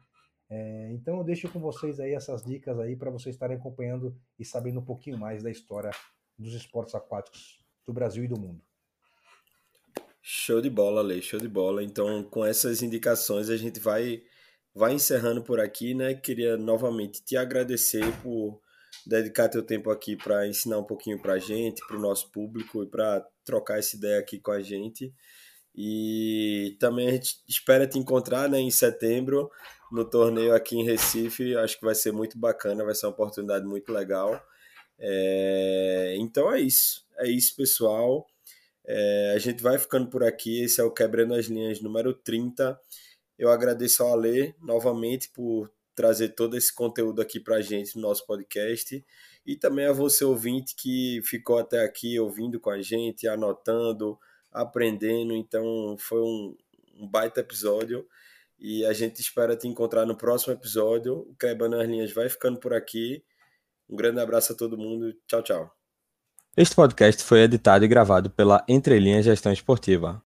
É, então eu deixo com vocês aí essas dicas aí para vocês estarem acompanhando e sabendo um pouquinho mais da história dos esportes aquáticos do Brasil e do mundo. Show de bola, Lei, show de bola. Então, com essas indicações, a gente vai vai encerrando por aqui, né? Queria novamente te agradecer por dedicar teu tempo aqui para ensinar um pouquinho para a gente, para o nosso público e para trocar essa ideia aqui com a gente. E também a gente espera te encontrar né, em setembro no torneio aqui em Recife. Acho que vai ser muito bacana, vai ser uma oportunidade muito legal. É... Então é isso. É isso, pessoal. É... A gente vai ficando por aqui. Esse é o Quebrando as Linhas número 30. Eu agradeço ao Ale novamente por trazer todo esse conteúdo aqui para a gente no nosso podcast. E também a você, ouvinte, que ficou até aqui ouvindo com a gente, anotando, aprendendo. Então, foi um, um baita episódio. E a gente espera te encontrar no próximo episódio. O Quebrando as Linhas vai ficando por aqui. Um grande abraço a todo mundo. Tchau, tchau. Este podcast foi editado e gravado pela Entrelinhas Gestão Esportiva.